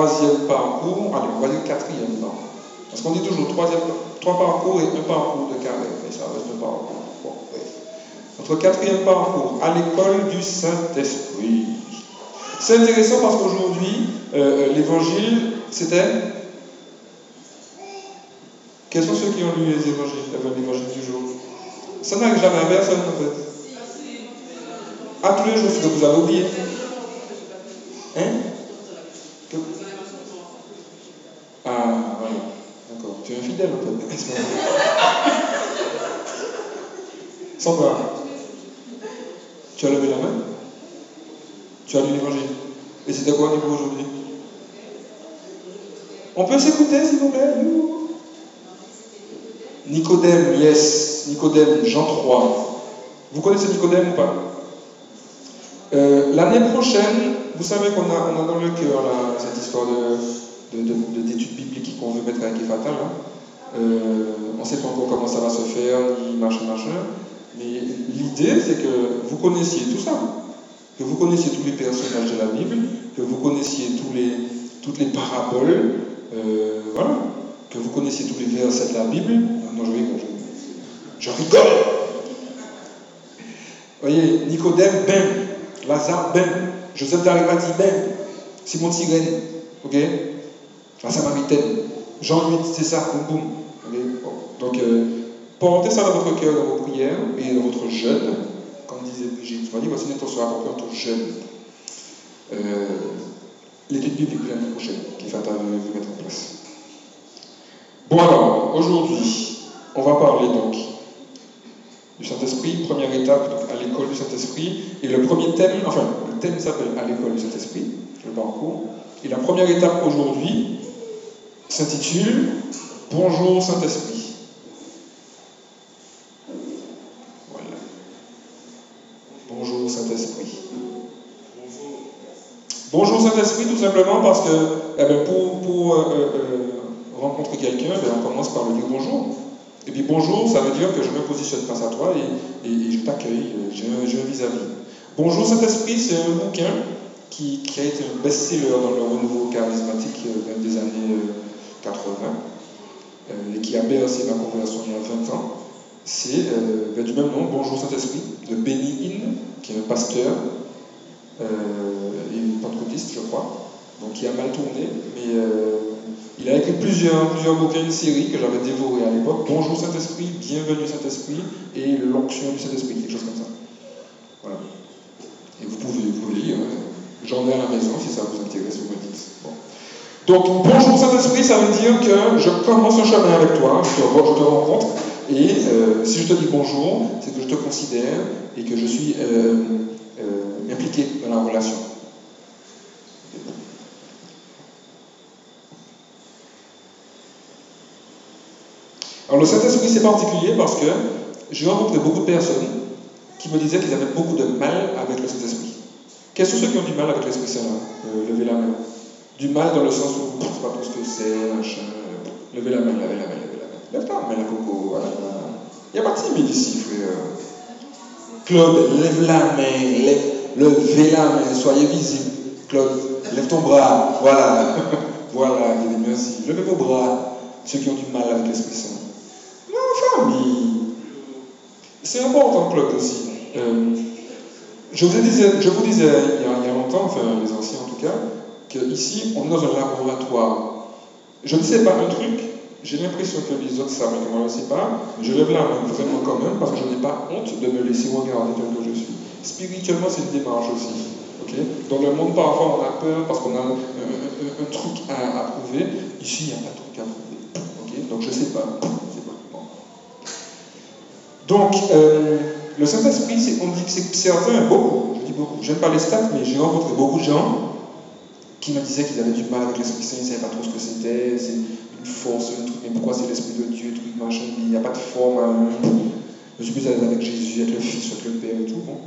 troisième parcours, allez, on va dire quatrième parcours. Parce qu'on dit toujours trois parcours et un parcours de carré, mais ça reste un parcours. Bon, Notre quatrième parcours, à l'école du Saint-Esprit. C'est intéressant parce qu'aujourd'hui, euh, euh, l'évangile, c'était. Quels sont ceux qui ont lu les évangiles, l'évangile du jour? Ça n'arrive jamais à personne en fait. À tous les jours, que vous avez oublié. Hein? Ah, voilà. D'accord. Tu es infidèle en fait. Sandra, tu as levé la main? Tu as lu l'évangile? Et c'était quoi au niveau aujourd'hui? On peut s'écouter s'il vous plaît? Nicodème, yes. Nicodème, Jean 3. Vous connaissez Nicodème ou pas? Euh, L'année prochaine, vous savez qu'on a, on a dans le cœur cette histoire d'études bibliques qu'on veut mettre avec. Hein. Euh, on ne sait pas encore comment ça va se faire, ni machin, machin. Mais l'idée, c'est que vous connaissiez tout ça. Que vous connaissiez tous les personnages de la Bible, que vous connaissiez tous les, toutes les paraboles, euh, voilà. Que vous connaissiez tous les versets de la Bible. Non, je rigole. Je, rigole. Vous voyez, Nicodème, ben. Lazare, ben. Joseph d'Arimathie, ben. Simon Sirène, ok? La Samaritaine. Jean 8, c'est ça, boum boum. Donc, euh, Portez ça dans votre cœur, dans vos prières et dans votre jeûne. Comme disait Brigitte, dire voici à dans ton jeûne. Euh, L'étude biblique l'année prochaine, qui va vous mettre en place. Bon alors, aujourd'hui, on va parler donc du Saint-Esprit, première étape à l'école du Saint-Esprit. Et le premier thème, enfin, le thème s'appelle à l'école du Saint-Esprit, le parcours. Et la première étape aujourd'hui s'intitule Bonjour Saint-Esprit. Bonjour Saint-Esprit, tout simplement parce que eh bien, pour, pour euh, euh, rencontrer quelqu'un, eh on commence par lui dire bonjour. Et puis bonjour, ça veut dire que je me positionne face à toi et, je t'accueille, euh, j'ai un vis-à-vis. Bonjour Saint-Esprit, c'est un bouquin qui, qui, a été un best-seller dans le renouveau charismatique des années 80 et qui a bercé ma conversion il y a 20 ans. C'est ben, du même nom, Bonjour Saint-Esprit, de Benny Hinn, qui est un pasteur et pentecôtiste, je crois, donc qui a mal tourné, mais euh, il a écrit plusieurs, plusieurs bouquins, une série que j'avais dévoré à l'époque, Bonjour Saint-Esprit, Bienvenue Saint-Esprit, et L'onction du Saint-Esprit, quelque chose comme ça. Voilà. Et vous pouvez, vous lire, hein. j'en ai à la maison, si ça vous intéresse, vous me dites. Donc, bonjour Saint-Esprit, ça veut dire que je commence un chemin avec toi, je te, je te rencontre, et euh, si je te dis bonjour, c'est que je te considère et que je suis euh, euh, impliqué dans la relation. Alors le Saint-Esprit, c'est particulier parce que j'ai rencontré beaucoup de personnes qui me disaient qu'ils avaient beaucoup de mal avec le Saint-Esprit. Quels sont ceux qui ont du mal avec l'Esprit Saint Levez la main? Du mal dans le sens où je ne sais pas tout ce que c'est, machin. Levez la main, levez la main, levez la main. Lève ta main, la coco. Il n'y a pas de timide ici, frère. Claude, lève la main, lève, levez la main, soyez visible. Claude, lève ton bras. Voilà. voilà, merci. Levez vos bras, ceux qui ont du mal avec l'Esprit Saint. C'est important, Claude, aussi. Euh, je, vous disais, je vous disais il y, a, il y a longtemps, enfin les anciens en tout cas, qu'ici, on est dans un laboratoire. Je ne sais pas un truc, j'ai l'impression que les autres savent, mais moi je ne sais pas. Je la main vraiment quand même, parce que je n'ai pas honte de me laisser regarder tel que je suis. Spirituellement, c'est une démarche aussi. Dans le monde, parfois, on a peur parce qu'on a un, un, truc à, prouver. Ici, il n'y a pas de truc à prouver. Donc, je ne sais pas. Donc, euh, le Saint-Esprit, on dit que c'est certain, beaucoup, je dis beaucoup, j'aime pas les stats, mais j'ai rencontré beaucoup de gens qui me disaient qu'ils avaient du mal avec l'Esprit Saint, ils ne savaient pas trop ce que c'était, c'est une force, un truc, mais pourquoi c'est l'Esprit de Dieu, truc, machin, il n'y a pas de forme, hein. je suis plus à avec Jésus, avec le Fils, avec le Père et tout, bon.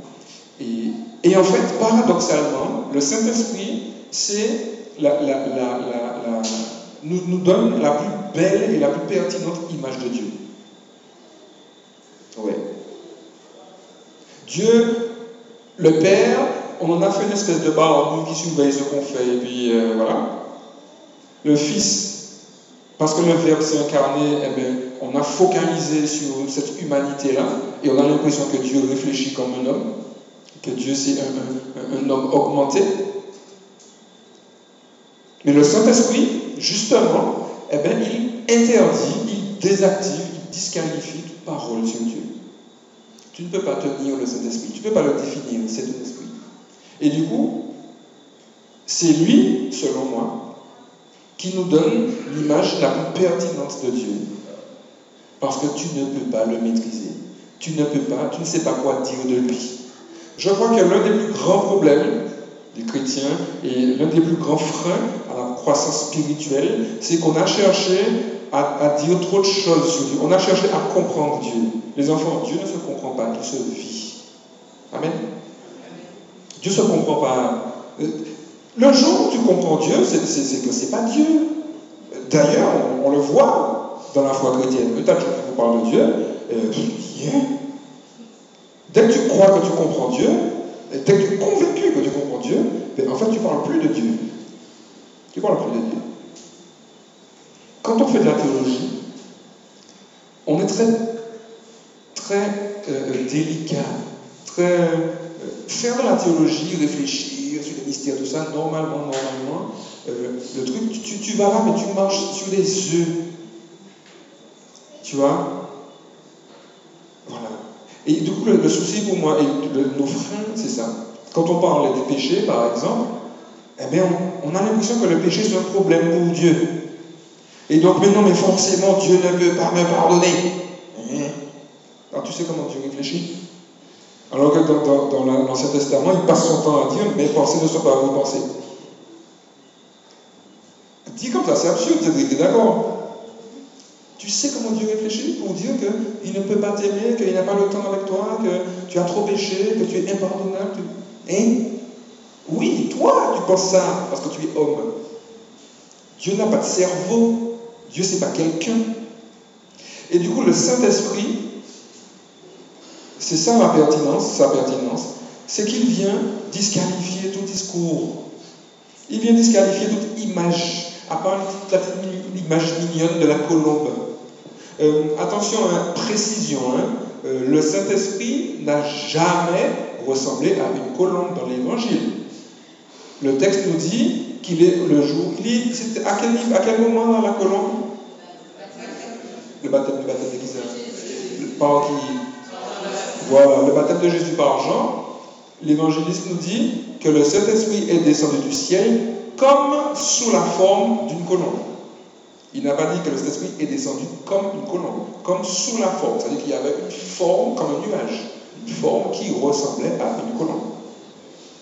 Et, et en fait, paradoxalement, le Saint-Esprit, c'est la, la, la, nous, nous donne la plus belle et la plus pertinente image de Dieu. Oui. Dieu, le Père, on en a fait une espèce de barre qui surveille ce qu'on fait, et puis euh, voilà. Le Fils, parce que le Verbe s'est incarné, eh bien, on a focalisé sur cette humanité-là et on a l'impression que Dieu réfléchit comme un homme, que Dieu c'est un homme augmenté. Mais le Saint-Esprit, justement, eh bien, il interdit, il désactive, il disqualifie toute parole sur Dieu. Tu ne peux pas tenir le Saint-Esprit, tu ne peux pas le définir, c'est un esprit. Et du coup, c'est lui, selon moi, qui nous donne l'image la plus pertinente de Dieu. Parce que tu ne peux pas le maîtriser. Tu ne peux pas, tu ne sais pas quoi dire de lui. Je crois que l'un des plus grands problèmes des chrétiens et l'un des plus grands freins à la croissance spirituelle, c'est qu'on a cherché à, dire trop de choses sur Dieu. On a cherché à comprendre Dieu. Les enfants, Dieu ne se comprend pas, Dieu se vit. Amen. Dieu ne se comprend pas. Le jour où tu comprends Dieu, c'est que ce n'est pas Dieu. D'ailleurs, on, le voit dans la foi chrétienne. Peut-être que vous parle de Dieu, euh, dès que tu crois que tu comprends Dieu, dès que tu es convaincu que tu comprends Dieu, ben, en fait, tu ne parles plus de Dieu. Tu ne parles plus de Dieu. Quand on fait de la théologie, on est très, très euh, délicat, très. Faire de la théologie, réfléchir sur les mystères, tout ça, normalement, normalement, euh, le truc, tu, vas là, mais tu marches sur des œufs. Tu vois? Voilà. Et du coup, le, souci pour moi et nos freins, c'est ça. Quand on parle des péchés, par exemple, eh bien, on, a l'impression que le péché, c'est un problème pour Dieu. Et donc maintenant, mais forcément, Dieu ne veut pas me pardonner. Hein? Alors tu sais comment Dieu réfléchit Alors que dans, l'Ancien Testament, il passe son temps à dire, mes pensées ne sont pas vos pensées. Dit comme ça, c'est absurde, es d'accord tu sais comment Dieu réfléchit pour dire qu'il ne peut pas t'aimer, qu'il n'a pas le temps avec toi, que tu as trop péché, que tu es impardonnable. Hein? Oui, toi, tu penses ça parce que tu es homme. Dieu n'a pas de cerveau. Dieu, c'est pas quelqu'un. Et du coup, le Saint-Esprit, c'est ça ma pertinence, sa pertinence, c'est qu'il vient disqualifier tout discours. Il vient disqualifier toute image, à part l'image mignonne de la colombe. Euh, attention, hein, précision, hein, euh, le Saint-Esprit n'a jamais ressemblé à une colombe dans l'Évangile. Le texte nous dit qu'il est le jour. Il à, quel, à quel moment la colombe? Le baptême, le baptême de Par qui Voilà, le baptême de Jésus par Jean. L'évangéliste nous dit que le Saint-Esprit est descendu du ciel comme sous la forme d'une colombe. Il n'a pas dit que le Saint-Esprit est descendu comme une colombe, comme sous la forme. C'est-à-dire qu'il y avait une forme comme un nuage, une forme qui ressemblait à une colombe.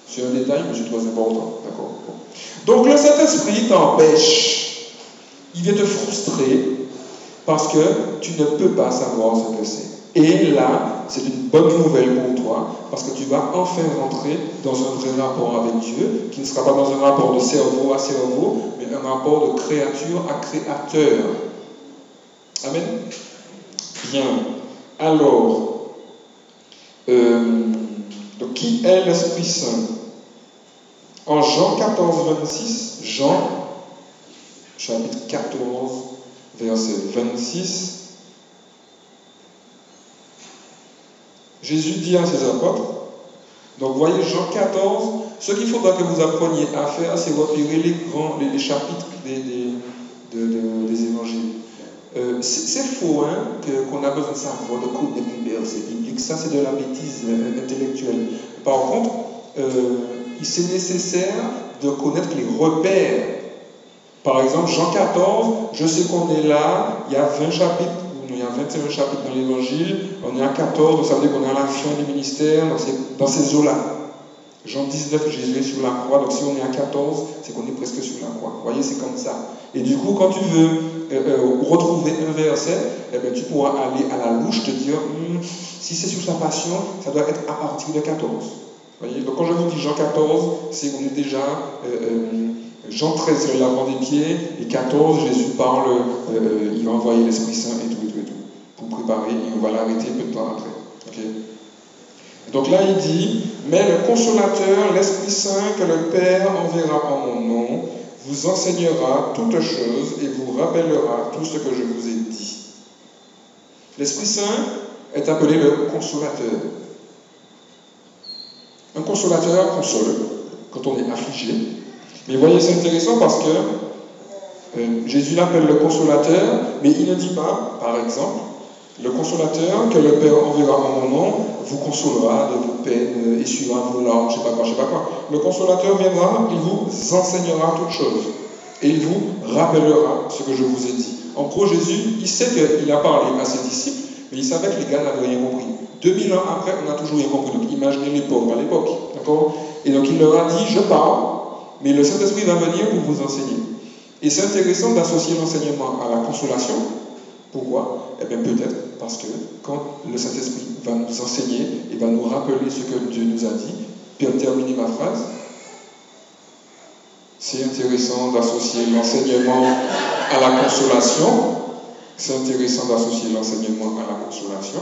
C'est un détail, mais c'est très important. D'accord Donc le Saint-Esprit t'empêche. Il vient te frustrer parce que tu ne peux pas savoir ce que c'est. Et là, c'est une bonne nouvelle pour toi, parce que tu vas enfin rentrer dans un vrai rapport avec Dieu, qui ne sera pas dans un rapport de cerveau à cerveau, mais un rapport de créature à créateur. Amen. Bien. Alors, euh, qui est l'Esprit Saint? En Jean 14, 26, Jean, chapitre 14, verset 26, Jésus dit à ses apôtres, donc voyez Jean 14, ce qu'il faudra que vous appreniez à faire, c'est repérer les grands, les, chapitres des, des, évangiles. Euh, c'est faux hein, qu'on a besoin de savoir, de connaître les versets bibliques. Ça, c'est de la bêtise euh, intellectuelle. Par contre, euh, c'est nécessaire de connaître les repères. Par exemple, Jean 14, je sais qu'on est là, il y a 20 chapitres il y a 21 chapitres dans l'évangile, on est à 14, ça veut dire qu'on est à la fin du ministère, dans ces, eaux-là. Jean 19, Jésus est sur la croix, donc si on est à 14, c'est qu'on est presque sur la croix. Vous voyez, c'est comme ça. Et du coup, quand tu veux euh, euh, retrouver un verset, eh bien, tu pourras aller à la louche, te dire, hmm, si c'est sur sa passion, ça doit être à partir de 14. Vous voyez Donc quand je vous dis Jean 14, c'est qu'on est déjà... Euh, Jean 13, c'est la lavement des pieds, et 14, Jésus parle, il va envoyer l'Esprit Saint et tout préparer et on va l'arrêter peu de temps après. Donc là, il dit, mais le consolateur, l'Esprit Saint que le Père enverra en mon nom, vous enseignera toutes choses et vous rappellera tout ce que je vous ai dit. L'Esprit Saint est appelé le consolateur. Un consolateur console quand on est affligé. Mais voyez, c'est intéressant parce que euh, Jésus l'appelle le consolateur, mais il ne dit pas, par exemple, le consolateur que le Père enverra en mon nom vous consolera de vos peines, essuiera vos larmes, je sais pas quoi, je sais pas quoi. Le consolateur viendra, il vous enseignera toutes choses et il vous rappellera ce que je vous ai dit. En gros, Jésus, il sait qu'il a parlé à ses disciples, mais il savait que les gars n'avaient rien compris. 2000 ans après, on a toujours rien compris. Donc imaginez les à l'époque. D'accord? Et donc il leur a dit, je parle, mais le Saint-Esprit va venir pour vous enseigner. Et c'est intéressant d'associer l'enseignement à la consolation. Pourquoi? Eh bien peut-être parce que quand le Saint-Esprit va nous enseigner et va nous rappeler ce que Dieu nous a dit, puis terminer ma phrase, c'est intéressant d'associer l'enseignement à la consolation. C'est intéressant d'associer l'enseignement à la consolation,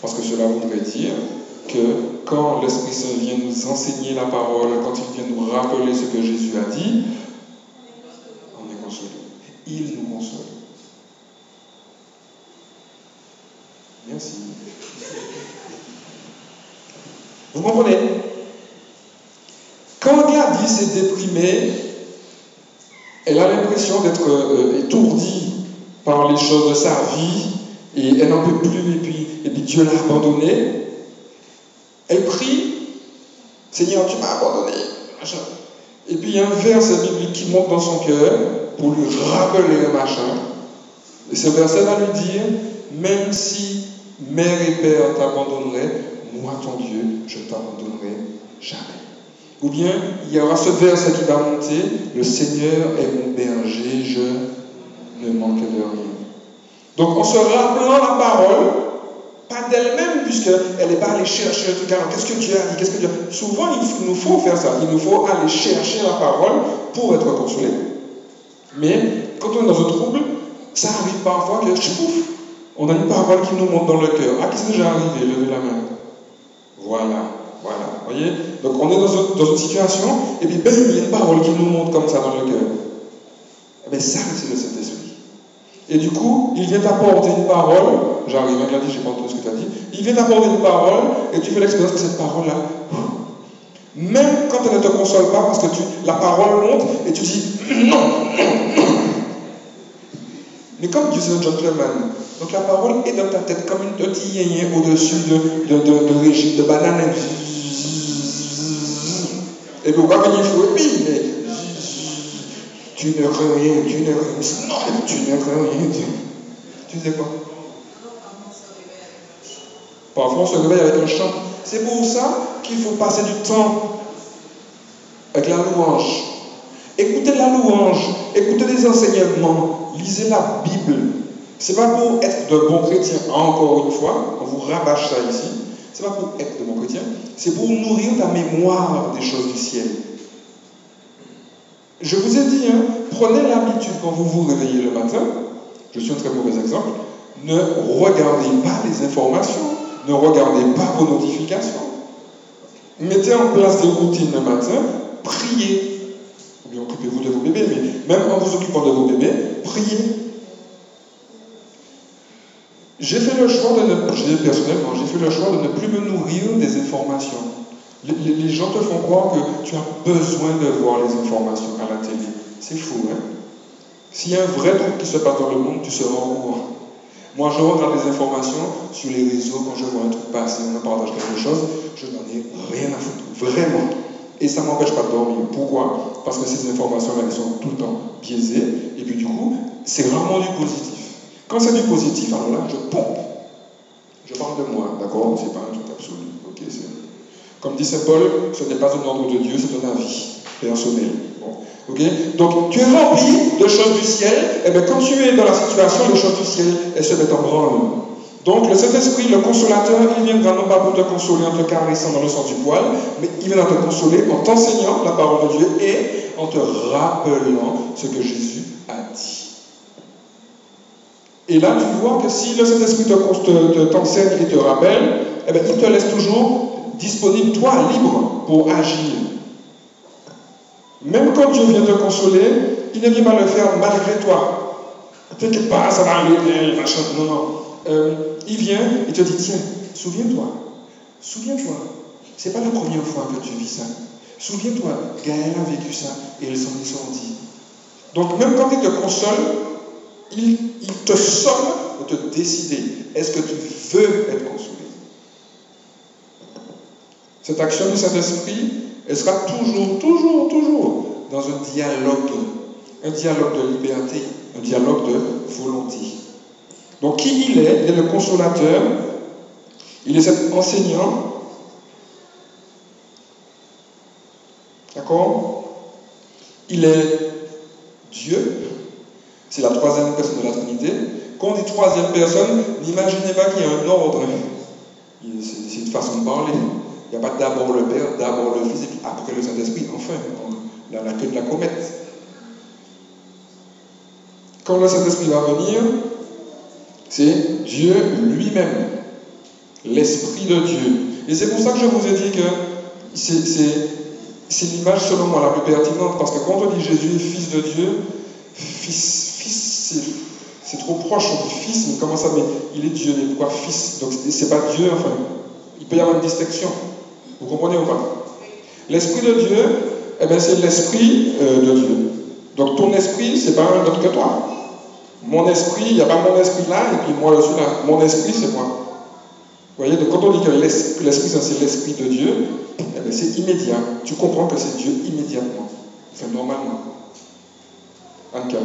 parce que cela voudrait dire que quand l'Esprit Saint vient nous enseigner la parole, quand il vient nous rappeler ce que Jésus a dit, on est consolé. Il nous console. Merci. Vous comprenez? Quand Gladys est déprimée, elle a l'impression d'être euh, étourdie par les choses de sa vie et elle n'en peut plus et puis, et puis Dieu l'a abandonnée. Elle prie, Seigneur, tu m'as abandonné. Et puis il y a un verset biblique qui monte dans son cœur pour lui rappeler un machin. Et ce verset va lui dire, même si mère et père t'abandonneraient, moi ton Dieu, je ne t'abandonnerai jamais. Ou bien il y aura ce verset qui va monter, le Seigneur est mon berger, je ne manque de rien. Donc en se rappelant la parole, pas d'elle-même, puisqu'elle n'est pas allée chercher truc. Alors, qu'est-ce que Dieu a dit? Qu'est-ce que Dieu... Souvent, il nous faut faire ça. Il nous faut aller chercher la parole pour être consolé. Mais quand on est dans un trouble, ça arrive parfois que, je pouf, on a une parole qui nous monte dans le cœur. Ah, qu'est-ce que j'ai arrivé Levez la main? Voilà, voilà. voyez? Donc, on est dans, une situation, et puis, ben, il y a une parole qui nous monte comme ça dans le cœur. Eh bien, ça, c'est le Saint-Esprit. Et du coup, il vient t'apporter une parole. J'arrive, hein, dit, j'ai pas entendu ce que tu as dit. Il vient t'apporter une parole et tu fais l'expérience que cette parole-là, même quand elle ne te console pas, parce que tu, la parole monte et tu dis non. Mais comme Dieu c'est un donc la parole est dans ta tête comme une petite au-dessus de, de, de, régime de banane. Et pourquoi faut, et puis, tu ne crées rien, tu ne crées Non, tu ne crées rien. Tu, sais quoi Parfois, on se réveille avec un chant. C'est pour ça qu'il faut passer du temps avec la louange. Écoutez la louange, écoutez les enseignements, lisez la Bible. C'est pas pour être de bons chrétiens, encore une fois, on vous rabâche ça ici. C'est pas pour être de bons chrétiens, c'est pour nourrir ta mémoire des choses du ciel. Je vous ai dit, hein, prenez l'habitude quand vous vous réveillez le matin, je suis un très mauvais exemple, ne regardez pas les informations, ne regardez pas vos notifications. Mettez en place des routines le matin, priez. Ou bien occupez-vous de vos bébés, mais même en vous occupant de vos bébés, priez. J'ai fait le choix de ne, personnellement, j'ai fait le choix de ne plus me nourrir des informations. Les, gens te font croire que tu as besoin de voir les informations à la télé. C'est fou, hein? S'il y a un vrai truc qui se passe dans le monde, tu seras au courant. Moi, je regarde les informations sur les réseaux quand je vois un truc passer, on me partage quelque chose, je n'en ai rien à foutre, vraiment. Et ça ne m'empêche pas de dormir. Pourquoi? Parce que ces informations-là, elles sont tout le temps biaisées, et puis du coup, c'est rarement du positif. Quand c'est du positif, alors là, je pompe. Je parle de moi, d'accord C'est pas un truc absolu. Comme dit Saint Paul, ce n'est pas un ordre de Dieu, c'est un avis personnel. Donc, tu es rempli de choses du ciel, et bien quand tu es dans la situation, les choses du ciel, elles se mettent en branle. Donc, le Saint-Esprit, le consolateur, il viendra non pas pour te consoler en te caressant dans le sens du poil, mais il viendra te consoler en t'enseignant la parole de Dieu et en te rappelant ce que Jésus a dit. Et là, tu vois que si le Saint-Esprit t'enseigne et te rappelle, eh bien, il te laisse toujours disponible, toi, libre pour agir. Même quand Dieu vient te consoler, il ne vient pas le faire malgré toi. T'inquiète pas, ça va machin. Non, non. Euh, il vient, il te dit, tiens, souviens-toi, souviens-toi. C'est pas la première fois que tu vis ça. Souviens-toi, Gaël a vécu ça et elle s'en est sortie. Donc même quand il te console, il, te somme de te décider? Est-ce que tu veux être consolé? Cette action du Saint-Esprit, elle sera toujours, toujours, toujours dans un dialogue, un dialogue de liberté, un dialogue de volonté. Donc qui il est? Il est le consolateur, il est cet enseignant. D'accord? Il est Dieu, c'est la troisième personne de la Trinité. Quand on dit troisième personne, n'imaginez pas qu'il y a un ordre. C'est une façon de parler. Il n'y a pas d'abord le Père, d'abord le Fils, et puis après le Saint-Esprit, enfin, dans la queue de la comète. Quand le Saint-Esprit va venir, c'est Dieu lui-même, l'Esprit de Dieu. Et c'est pour ça que je vous ai dit que c'est l'image selon moi la plus pertinente, parce que quand on dit Jésus fils de Dieu, fils c'est trop proche, on dit fils, mais comment ça Mais il est Dieu, mais pourquoi fils? Donc c'est pas Dieu, enfin, il peut y avoir une distinction. Vous comprenez ou pas? L'Esprit de Dieu, eh bien, c'est l'Esprit euh, de Dieu. Donc ton esprit, c'est pas un autre que toi. Mon esprit, il n'y a pas mon esprit là et puis moi je suis là. Mon esprit, c'est moi. Vous voyez, donc quand on dit que l'esprit, c'est l'esprit de Dieu, eh c'est immédiat. Tu comprends que c'est Dieu immédiatement. Enfin, normalement. Anka,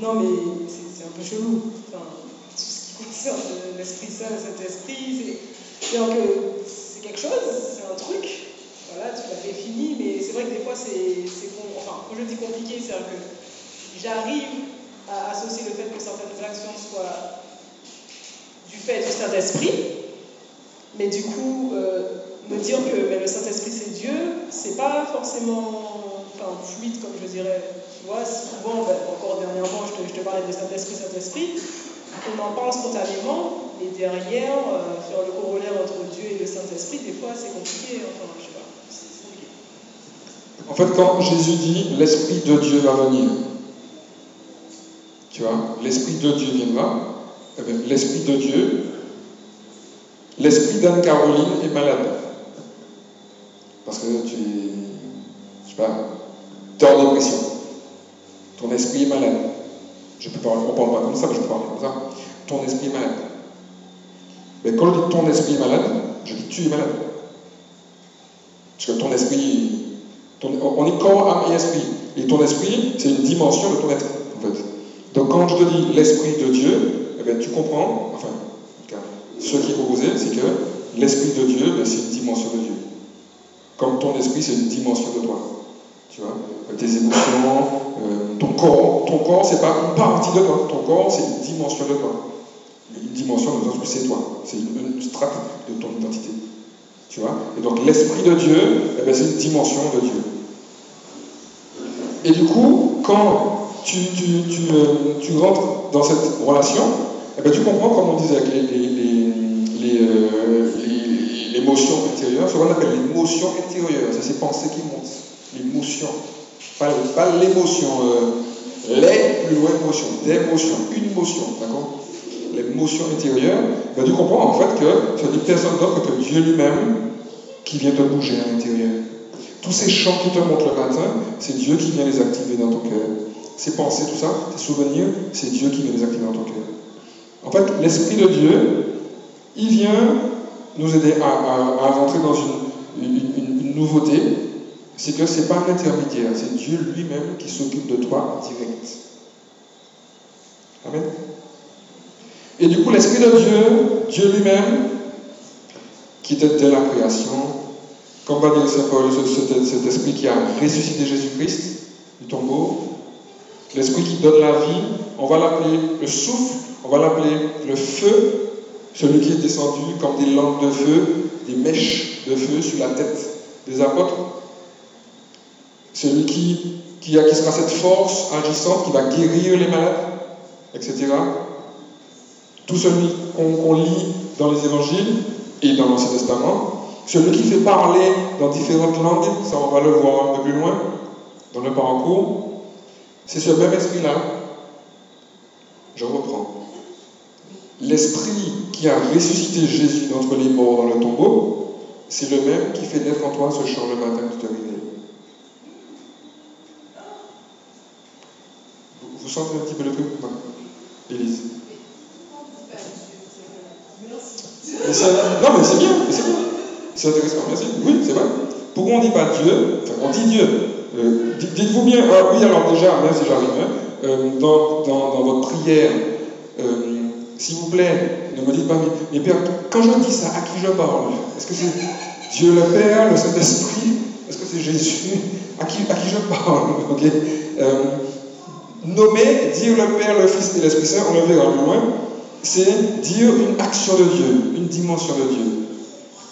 Non, mais c'est un peu chelou. Enfin, tout ce qui concerne l'Esprit Saint, cet esprit, c'est quelque chose, c'est un truc. Voilà, tu l'as défini, mais c'est vrai que des fois, c'est, enfin, quand je dis compliqué, c'est-à-dire que j'arrive à associer le fait que certaines actions soient du fait du Saint-Esprit, mais du coup, euh, me dire que le Saint-Esprit c'est Dieu, c'est pas forcément enfin, fluide comme je dirais. Tu vois, souvent, ben, encore dernièrement, je te, je te parlais de Saint-Esprit, Saint-Esprit, on en parle spontanément, mais derrière, euh, faire le corollaire entre Dieu et le Saint-Esprit, des fois c'est compliqué. Enfin, je sais pas. En fait, quand Jésus dit l'Esprit de Dieu va venir, tu vois, l'Esprit de Dieu viendra, eh l'Esprit de Dieu, l'Esprit d'Anne-Caroline est malade. Parce que tu es, je sais pas, tu es en dépression. Ton esprit est malade. Je peux parler, on parle pas comme ça, mais je peux parler comme ça. Ton esprit est malade. Mais quand je dis ton esprit est malade, je dis tu es malade. Parce que ton esprit on est corps, âme et esprit. Et ton esprit, c'est une dimension de ton être, en fait. Donc quand je te dis l'esprit de Dieu, eh bien, tu comprends, enfin, ce qui est proposé, c'est que l'esprit de Dieu, ben, c'est une dimension de Dieu. Comme ton esprit, c'est une dimension de toi. Tu vois Tes émotions, euh, ton corps. Ton corps, c'est pas une partie de toi. Ton corps, c'est une dimension de toi. Une dimension de toi, c'est toi. C'est une, une strate de ton identité. Tu vois? Et donc l'Esprit de Dieu, eh ben, c'est une dimension de Dieu. Et du coup, quand tu, tu, tu, euh, tu rentres dans cette relation, eh ben, tu comprends, comme on disait avec euh, l'émotion ce qu'on appelle l'émotion intérieure, c'est ces pensées qui montent, l'émotion. Pas, pas l'émotion, euh, les plus loin émotions, des émotions, une émotion, d'accord? L'émotion intérieure, ben, tu comprends en fait que ce n'est personne d'autre que Dieu lui-même qui vient te bouger à l'intérieur. Tous ces chants qui te montrent le matin, c'est Dieu qui vient les activer dans ton cœur. Ces pensées, tout ça, tes souvenirs, c'est Dieu qui vient les activer dans ton cœur. En fait, l'Esprit de Dieu, il vient nous aider à, rentrer dans une, une nouveauté. C'est que ce n'est pas un intermédiaire, c'est Dieu lui-même qui s'occupe de toi en direct. Amen. Et du coup, l'Esprit de Dieu, Dieu lui-même, qui était de la création, comme va dire Saint Paul, cet, esprit qui a ressuscité Jésus-Christ du tombeau, l'esprit qui donne la vie, on va l'appeler le souffle, on va l'appeler le feu, celui qui est descendu comme des lampes de feu, des mèches de feu sur la tête des apôtres, celui qui, qui, sera cette force agissante qui va guérir les malades, etc tout celui qu'on lit dans les évangiles et dans l'Ancien Testament, Celui qui fait parler dans différentes langues, ça on va le voir un peu plus loin dans le parcours, c'est ce même esprit-là. Je reprends. L'esprit qui a ressuscité Jésus d'entre les morts dans le tombeau, c'est le même qui fait naître en toi ce chant le matin que tu un petit peu le truc Non. Élise. Mais ça- non, mais c'est bien, c'est bien. C'est intéressant, merci. Oui, c'est vrai. Pourquoi on ne dit pas Dieu Enfin, on dit Dieu. Euh, dites- Dites-vous bien, ah oui, alors déjà, même si j'arrive, hein, euh, dans, dans, dans votre prière, euh, s'il vous plaît, ne me dites pas, mais, mais Père, quand je dis ça, à qui je parle? Est-ce que c'est Dieu le Père, le Saint-Esprit? Est-ce que c'est Jésus? À qui, à qui je parle? Ok Euh, Nommer, dire le Père, le Fils et l'Esprit Saint, on le verra plus loin, c'est dire une action de Dieu, une dimension de Dieu.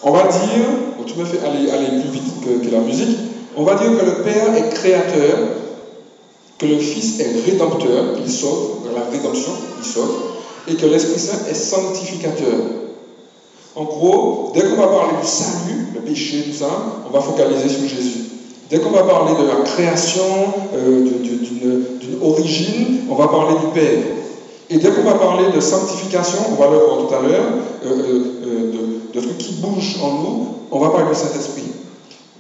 On va dire, bon, tu me fais aller, aller plus vite que, la musique, on va dire que le Père est créateur, que le Fils est rédempteur, il sauve, dans la rédemption, il sauve, et que l'Esprit Saint est sanctificateur. En gros, dès qu'on va parler du salut, le péché, tout ça, on va focaliser sur Jésus. Dès qu'on va parler de la création, euh, d'une origine, on va parler du Père. Et dès qu'on va parler de sanctification, on va le voir tout à l'heure, euh, euh, de, de trucs qui bougent en nous, on va parler du Saint-Esprit.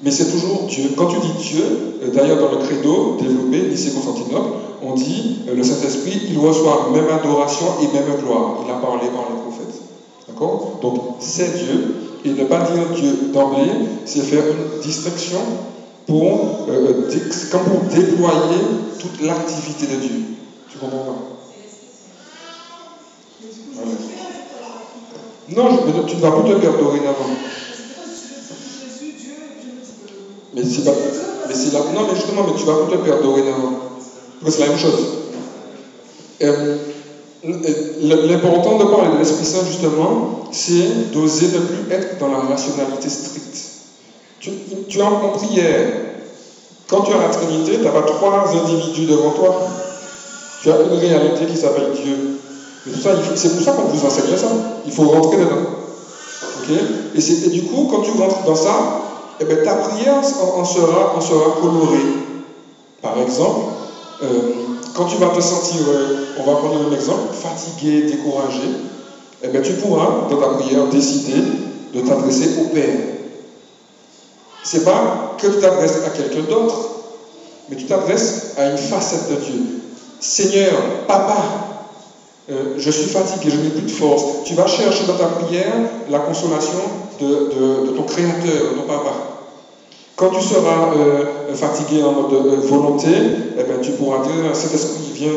Mais c'est toujours Dieu. Quand tu dis Dieu, d'ailleurs dans le credo développé, Nicée-Constantinople, on dit le Saint-Esprit, il reçoit même adoration et même gloire. Il a parlé par les prophètes. D'accord? Donc c'est Dieu. Et ne pas dire Dieu d'emblée, c'est faire une distinction pour, euh, euh, comme pour déployer toute l'activité de Dieu. Tu comprends pas? Non, je- tu ne vas plus te perdre dorénavant. Mais c'est. Mais c'est la. Non, mais justement, mais tu vas plus te perdre dorénavant. C'est la même chose. Euh, L'important de parler de l'Esprit Saint, justement, c'est d'oser ne plus être dans la rationalité stricte. Tu, tu en prière. Quand tu as la Trinité, tu n'as pas trois individus devant toi. Tu as une réalité qui s'appelle Dieu. C'est pour ça qu'on vous enseigne ça. Il faut rentrer dedans. Et, du coup, quand tu rentres dans ça, eh ben, ta prière en, sera, colorée. Par exemple, euh, quand tu vas te sentir, euh, on va prendre même exemple, fatigué, découragé, eh ben, tu pourras, dans ta prière, décider de t'adresser au Père. C'est pas que tu t'adresses à quelqu'un d'autre, mais tu t'adresses à une facette de Dieu. Seigneur, Papa, euh, je suis fatigué, je n'ai plus de force. Tu vas chercher dans ta prière la consolation de, ton Créateur, de ton Papa. Quand tu seras euh, fatigué en mode euh, volonté, eh ben, tu pourras dire cet esprit, viens,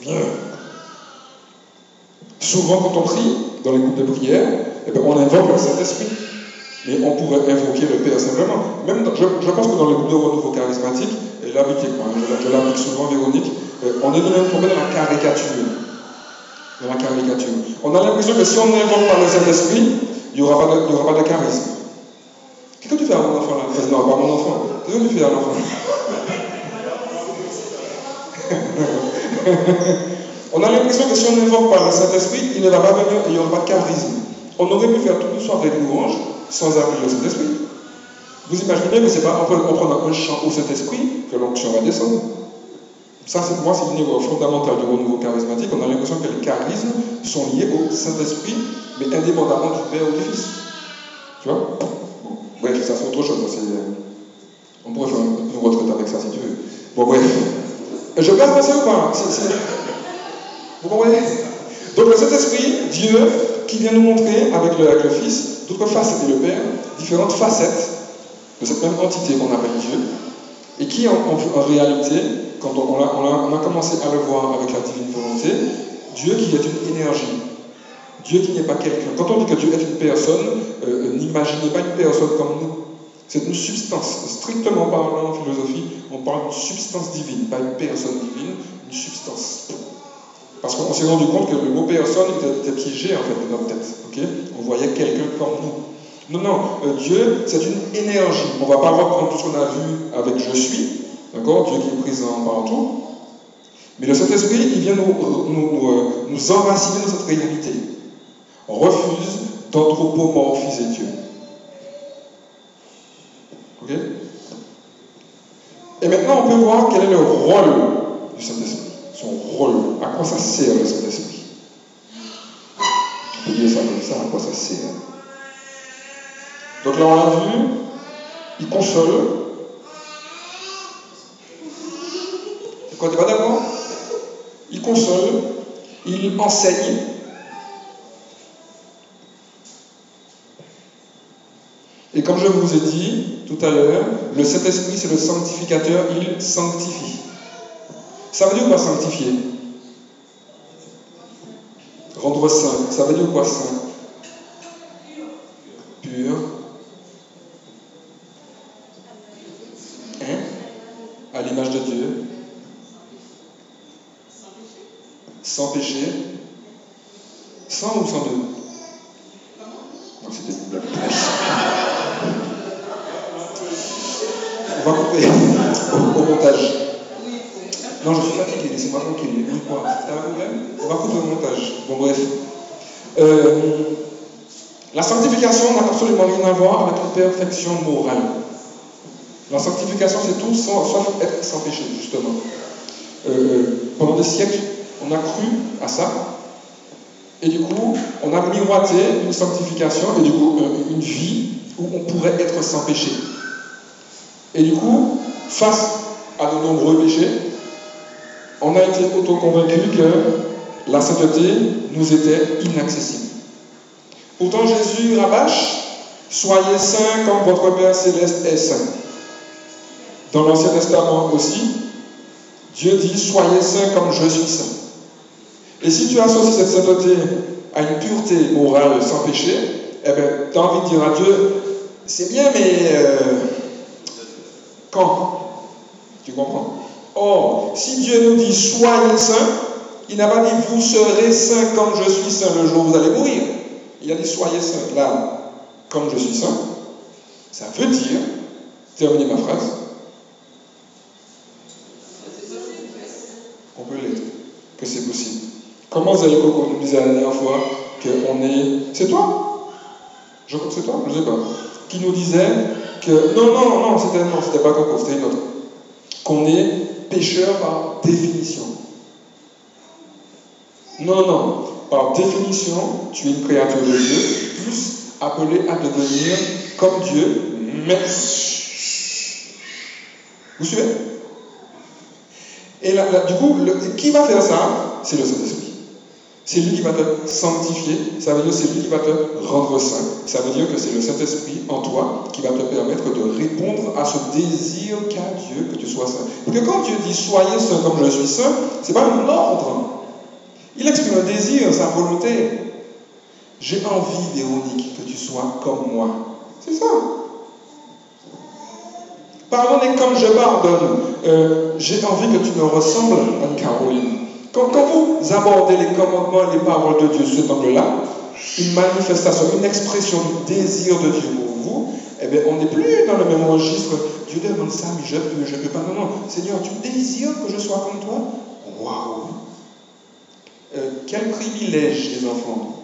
viens. Souvent, quand on prie, dans les groupes de prière, eh ben, on invoque le Saint-Esprit. Mais on pourrait invoquer le Père simplement. Même je, pense que dans les groupes de renouveau charismatique, et quoi, je, je l'applique souvent, Véronique, euh, on est même tombé dans la caricature. Dans la caricature. On a l'impression que si on n'invoque pas le Saint-Esprit, il n'y aura, pas de- aura pas de charisme. Qu'est-ce que tu fais à mon enfant là? Euh, Non, pas mon enfant. Qu'est-ce que tu fais à l'enfant? On a l'impression que si on n'invoque pas le Saint-Esprit, il ne va pas venir et il n'y aura pas de charisme. On aurait pu faire toute une soirée de louanges sans appeler le Saint-Esprit. Vous imaginez que c'est pas en prenant en prenant un chant au Saint-Esprit que l'onction va descendre. Ça, c'est pour moi, c'est le niveau fondamental du renouveau charismatique. On a l'impression que les charismes sont liés au Saint-Esprit, mais indépendamment du Père ou du Fils. Tu vois? Bon, Bref, ça c'est autre chose. c'est- On pourrait faire une une retraite avec ça si tu veux. Bon, bref. Je peux avancer ou pas Vous comprenez? Donc le Saint-Esprit, Dieu, qui vient nous montrer avec le, avec le Fils, d'autres facettes et le Père, différentes facettes de cette même entité qu'on appelle Dieu, et qui en, réalité, quand on, a, commencé à le voir avec la divine volonté, Dieu qui est une énergie, Dieu qui n'est pas quelqu'un. Quand on dit que Dieu est une personne, euh, n'imaginez pas une personne comme nous. C'est une substance. Strictement parlant en philosophie, on parle d'une substance divine, pas une personne divine, une substance. Parce qu'on s'est rendu compte que le mot personne était, piégé en fait, dans notre tête. On voyait quelqu'un comme nous. Non, non, euh, Dieu, c'est une énergie. On ne va pas reprendre tout ce qu'on a vu avec je suis, d'accord? Dieu qui est présent partout. Mais le Saint-Esprit, il vient nous, euh, nous, euh, nous, enraciner dans cette réalité. On refuse d'anthropomorphiser Dieu. Ok? Et maintenant, on peut voir quel est le rôle du Saint-Esprit. À quoi ça sert le peut dire ça comme ça, à quoi ça sert Donc là, on a vu, il console. Quoi, t'es pas d'accord Il console, il enseigne, Et comme je vous ai dit tout à l'heure, le Saint-Esprit, c'est le sanctificateur, il sanctifie. Ça veut dire quoi sanctifier? Rendre saint. Ça veut dire quoi saint Pur. Hein À l'image de Dieu. Sans péché. Sans ou sans deux Non, c'était une blague. On va couper au, au montage. Non, je suis fatigué, laissez-moi tranquille. Quoi T'as un problème On va couper au montage. Bon, bref. Euh, la sanctification n'a absolument rien à voir avec la perfection morale. La sanctification, c'est tout sans, sauf être sans péché, justement. Euh, euh, pendant des siècles, on a cru à ça. Et du coup, on a miroité une sanctification et du coup, euh, une vie où on pourrait être sans péché. Et du coup, face à de nombreux péchés, on a été auto-convaincu que la sainteté nous était inaccessible. Pourtant, Jésus rabâche Soyez saints comme votre Père céleste est saint. Dans l'Ancien Testament aussi, Dieu dit Soyez saints comme je suis saint. Et si tu associes cette sainteté à une pureté morale sans péché, eh bien, tu as envie de dire à Dieu C'est bien, mais euh, quand? Tu comprends? Or, si Dieu nous dit Soyez saints, il n'a pas dit Vous serez saints comme je suis saint le jour où vous allez mourir. Il a dit Soyez saints. Là, comme je suis saint, ça veut dire, terminez ma phrase, on peut l'être, que c'est possible. Comment Zélico nous disait la dernière fois qu'on est. C'est toi? Je crois que c'est toi, je ne sais pas. Qui nous disait que. Non, non, non, c'était non, c'était pas Coco, c'était une autre. Qu'on est pécheur par définition. Non, non, par définition, tu es une créature de Dieu, plus appelé à devenir comme Dieu, mais. Vous suivez? Et là, là, du coup, le, qui va faire ça? C'est le Saint-Esprit. C'est lui qui va te sanctifier, ça veut dire c'est lui qui va te rendre saint. Ça veut dire que c'est le Saint-Esprit en toi qui va te permettre de répondre à ce désir qu'a Dieu que tu sois saint. Parce que quand Dieu dit soyez saint comme je suis saint, c'est pas un ordre. Il exprime un désir, sa volonté. J'ai envie, Véronique, que tu sois comme moi. C'est ça. Pardonnez comme je pardonne. Euh, J'ai envie que tu me ressembles, Anne-Caroline. Quand, quand, vous abordez les commandements et les paroles de Dieu sous cet angle-là, une manifestation, une expression du désir de Dieu pour vous, eh bien, on n'est plus dans le même registre. Dieu demande ça, mais je peux, je peux pas. Non, non. Seigneur, tu désires que je sois comme toi? Waouh euh, Quel privilège, les enfants.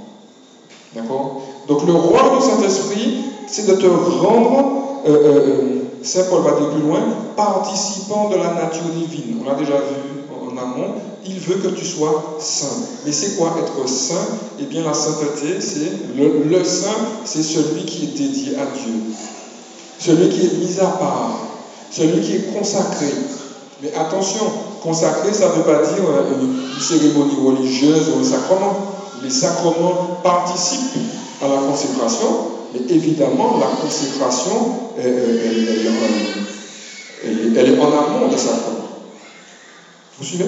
D'accord? Donc, le roi du Saint-Esprit, c'est de te rendre, euh, euh, Saint Paul va dire plus loin, participant de la nature divine. On l'a déjà vu en amont, il veut que tu sois saint. Mais c'est quoi être saint? Eh bien, la sainteté, c'est le, le saint, c'est celui qui est dédié à Dieu, celui qui est mis à part, celui qui est consacré. Mais attention, consacré, ça ne veut pas dire une cérémonie religieuse ou un sacrement. Les sacrements participent à la consécration, mais évidemment, la consécration, elle, est en amont des sacrements. Vous suivez?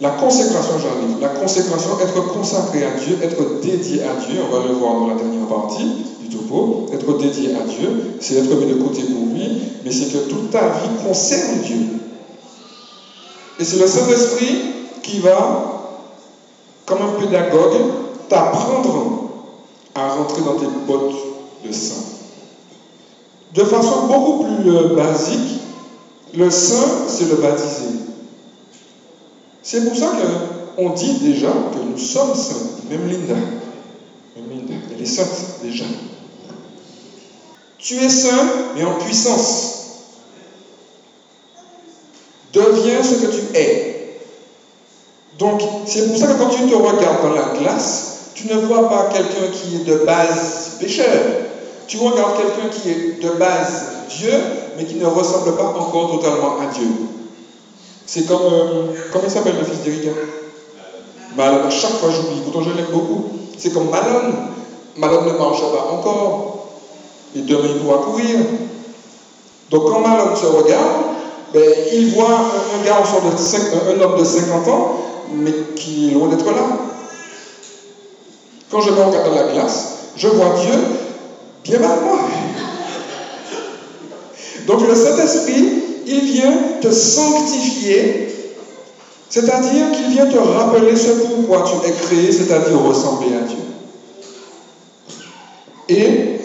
La consécration, j'arrive. La consécration, être consacré à Dieu, être dédié à Dieu, on va le voir dans la dernière partie du topo. Être dédié à Dieu, c'est être mis de côté pour lui, mais c'est que toute ta vie concerne Dieu. Et c'est le Saint-Esprit qui va, comme un pédagogue, t'apprendre à rentrer dans tes bottes de saint. De façon beaucoup plus basique, le saint, c'est le baptisé. C'est pour ça qu'on dit déjà que nous sommes saints. Même Linda. Même Linda, elle est sainte déjà. Tu es saint, mais en puissance. deviens ce que tu es. Donc, c'est pour ça que quand tu te regardes dans la glace, tu ne vois pas quelqu'un qui est de base pécheur. Tu regardes quelqu'un qui est de base Dieu, mais qui ne ressemble pas encore totalement à Dieu. C'est comme, euh, comment il s'appelle le fils d'Éric Malone. À chaque fois j'oublie, pourtant je l'aime beaucoup. C'est comme Malone. Malone ne marche pas encore. Et demain il pourra courir. Donc quand Malone se regarde, ben, il voit un, garçon de un homme de 50 ans, mais qui est loin d'être là. Quand je me regarde dans la glace, je vois Dieu bien mal moi. Donc le Saint-Esprit, il vient te sanctifier, c'est-à-dire qu'il vient te rappeler ce pourquoi tu es créé, c'est-à-dire ressembler à Dieu. Et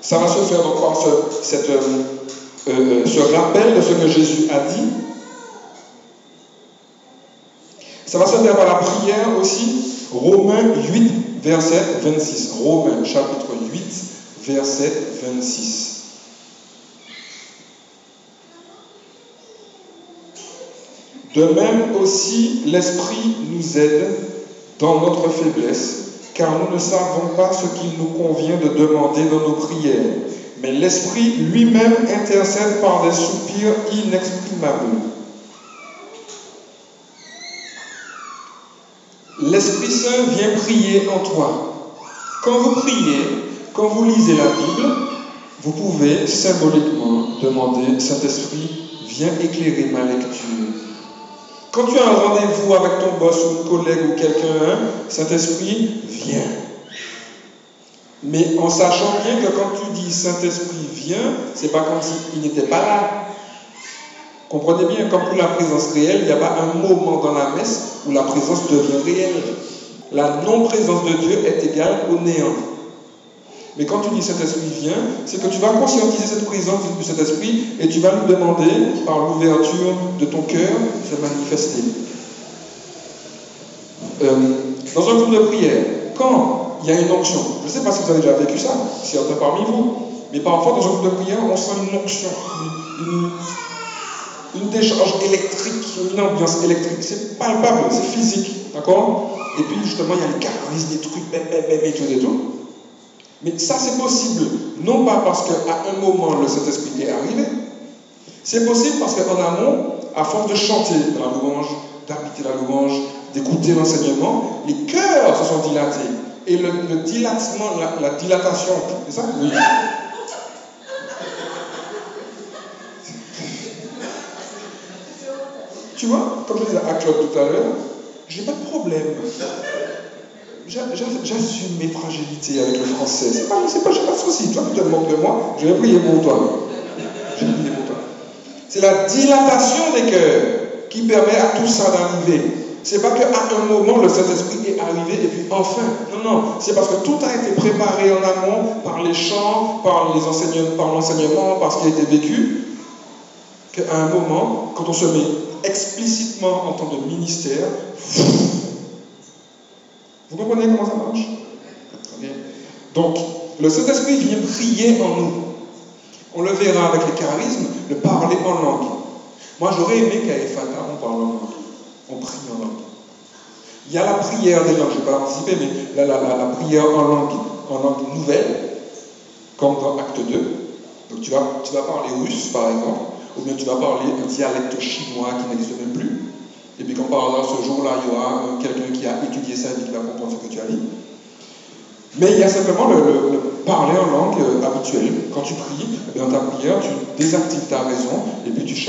ça va se faire donc par cette, euh, euh, ce rappel de ce que Jésus a dit. Ça va se faire par la prière aussi. Romains 8, verset 26. Romains chapitre 8, verset 26. De même aussi, l'Esprit nous aide dans notre faiblesse, car nous ne savons pas ce qu'il nous convient de demander dans nos prières. Mais l'Esprit lui-même intercède par des soupirs inexprimables. L'Esprit Saint vient prier en toi. Quand vous priez, quand vous lisez la Bible, vous pouvez symboliquement demander Saint-Esprit, viens éclairer ma lecture. Quand tu as un rendez-vous avec ton boss ou une collègue ou quelqu'un, Saint-Esprit, viens. Mais en sachant bien que quand tu dis Saint-Esprit, viens, c'est pas comme s'il n'était pas là. Comprenez bien, comme pour la présence réelle, il n'y a pas un moment dans la messe où la présence devient réelle. La non-présence de Dieu est égale au néant. Mais quand tu dis Saint-Esprit vient, c'est que tu vas conscientiser cette présence de cet esprit et tu vas lui demander, par l'ouverture de ton cœur, de se manifester. Euh, dans un groupe de prière, quand il y a une onction, je ne sais pas si vous avez déjà vécu ça, certains parmi vous, mais parfois dans un groupe de prière, on sent une onction, décharge électrique, une ambiance électrique. C'est palpable, c'est physique, d'accord? Et puis justement, il y a les charismes, des trucs, et tout et tout. Mais ça, c'est possible, non pas parce qu'à un moment, le Saint-Esprit est arrivé, c'est possible parce qu'en amont, à force de chanter la louange, d'habiter la louange, d'écouter l'enseignement, les cœurs se sont dilatés. Et le, dilatement, la, dilatation, c'est ça? Tu vois, comme je disais à Claude tout à l'heure, j'ai pas de problème j'assume mes fragilités avec le français. C'est pas, pas, j'ai pas de souci. Toi, tu te moques de moi, je vais prier pour toi. Je vais prier pour toi. C'est la dilatation des cœurs qui permet à tout ça d'arriver. C'est pas qu'à un moment le Saint-Esprit est arrivé et puis enfin. Non, non. C'est parce que tout a été préparé en amont par les chants, par par l'enseignement, par ce qui a été vécu, qu'à un moment, quand on se met explicitement en tant que ministère, vous comprenez comment ça marche? Donc, le Saint-Esprit vient prier en nous. On le verra avec les charismes, le parler en langue. Moi, j'aurais aimé qu'à Efata, on parle en langue. On prie en langue. Il y a la prière des langues, je ne vais pas anticiper, mais la, la, prière en langue, en langue nouvelle, comme dans Acte 2. Donc tu vas, tu vas parler russe, par exemple, ou bien tu vas parler un dialecte chinois qui n'existe même plus. Et puis quand par hasard, ce jour-là, il y aura euh, quelqu'un qui a étudié ça et qui va comprendre ce que tu as dit. Mais il y a simplement le, parler en langue euh, habituelle. Quand tu pries, eh dans ta prière, tu désactives ta raison et puis tu Et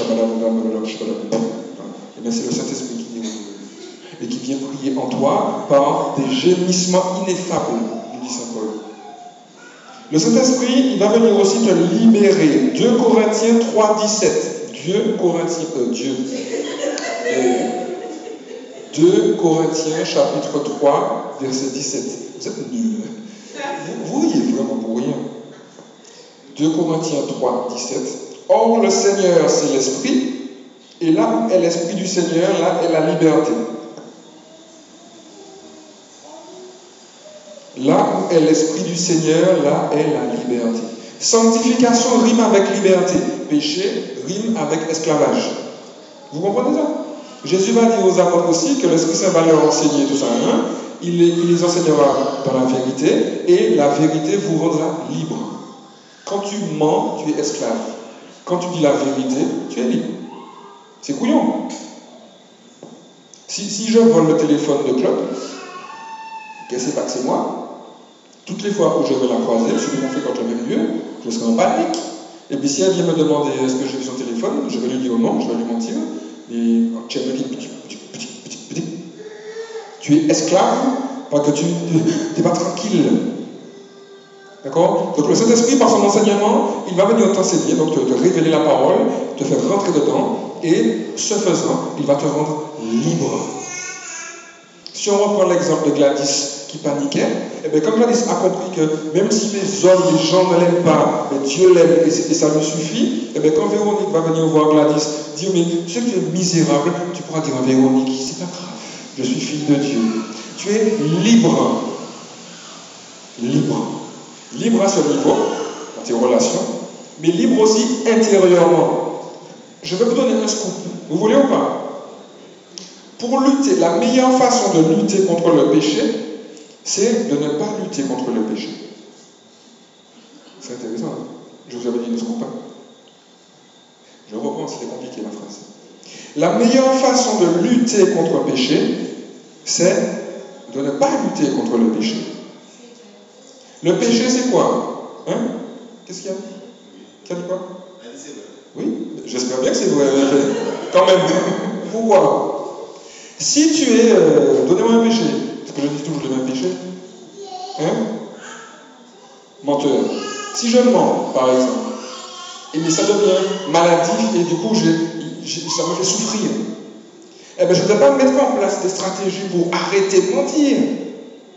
eh bien c'est le Saint-Esprit qui est et qui vient prier en toi par des gémissements ineffables. Le Saint-Esprit, il va venir aussi te libérer. 2 Corinthiens 3, 17. Dieu, Corinthiens, euh, Dieu. 2 Corinthiens chapitre 3, verset 17. Vous êtes nuls. Vous, voyez vraiment pour rien. 2 Corinthiens 3, 17. Or, le Seigneur, c'est l'Esprit, et là est l'Esprit du Seigneur, là est la liberté. Là où est l'Esprit du Seigneur, là est la liberté. Sanctification rime avec liberté. Péché rime avec esclavage. Vous comprenez ça? Jésus va dire aux apôtres aussi que l'Esprit Saint va leur enseigner tout ça. Hein? Il, les, enseignera dans la vérité et la vérité vous rendra libre. Quand tu mens, tu es esclave. Quand tu dis la vérité, tu es libre. C'est couillon. Si, je vole le téléphone de Claude, qu'elle sait pas que c'est moi, toutes les fois où je vais la croiser, ce que fait quand je vais mieux, je serai en panique. Et puis si elle vient me demander est-ce que j'ai vu son téléphone, je vais lui dire non, je vais lui mentir. Et tu tu es esclave parce que tu n'es pas tranquille. D'accord? Donc le Saint-Esprit, par son enseignement, il va venir t'enseigner, donc te, te, révéler la parole, te faire rentrer dedans, et ce faisant, il va te rendre libre. Si on reprend l'exemple de Gladys qui paniquait, et eh bien, comme Gladys a compris que même si les hommes, les gens ne l'aiment pas, mais Dieu l'aime et, ça lui suffit, et eh bien, quand Véronique va venir voir Gladys, dire Mais tu que tu es misérable, tu pourras dire à Véronique C'est pas grave, je suis fille de Dieu. Tu es libre. Libre. Libre à ce niveau, dans tes relations, mais libre aussi intérieurement. Je vais vous donner un scoop. Vous voulez ou pas? Pour lutter, la meilleure façon de lutter contre le péché, c'est de ne pas lutter contre le péché. C'est intéressant. Hein je vous avais dit ne scoop pas. Je reprends, c'était compliqué la phrase. La meilleure façon de lutter contre le péché, c'est de ne pas lutter contre le péché. Le péché, c'est quoi Hein? Qu'est-ce qu'il y a? Qu'il y Oui, j'espère bien que c'est vrai. Quand même. Pourquoi? Si tu es. Euh, donnez-moi un péché. Est-ce que je dis toujours le même péché Hein Menteur. Si je mens, par exemple, et mais ça devient maladif et du coup, ça me fait souffrir. Eh bien, je ne dois pas mettre en place des stratégies pour arrêter de mentir.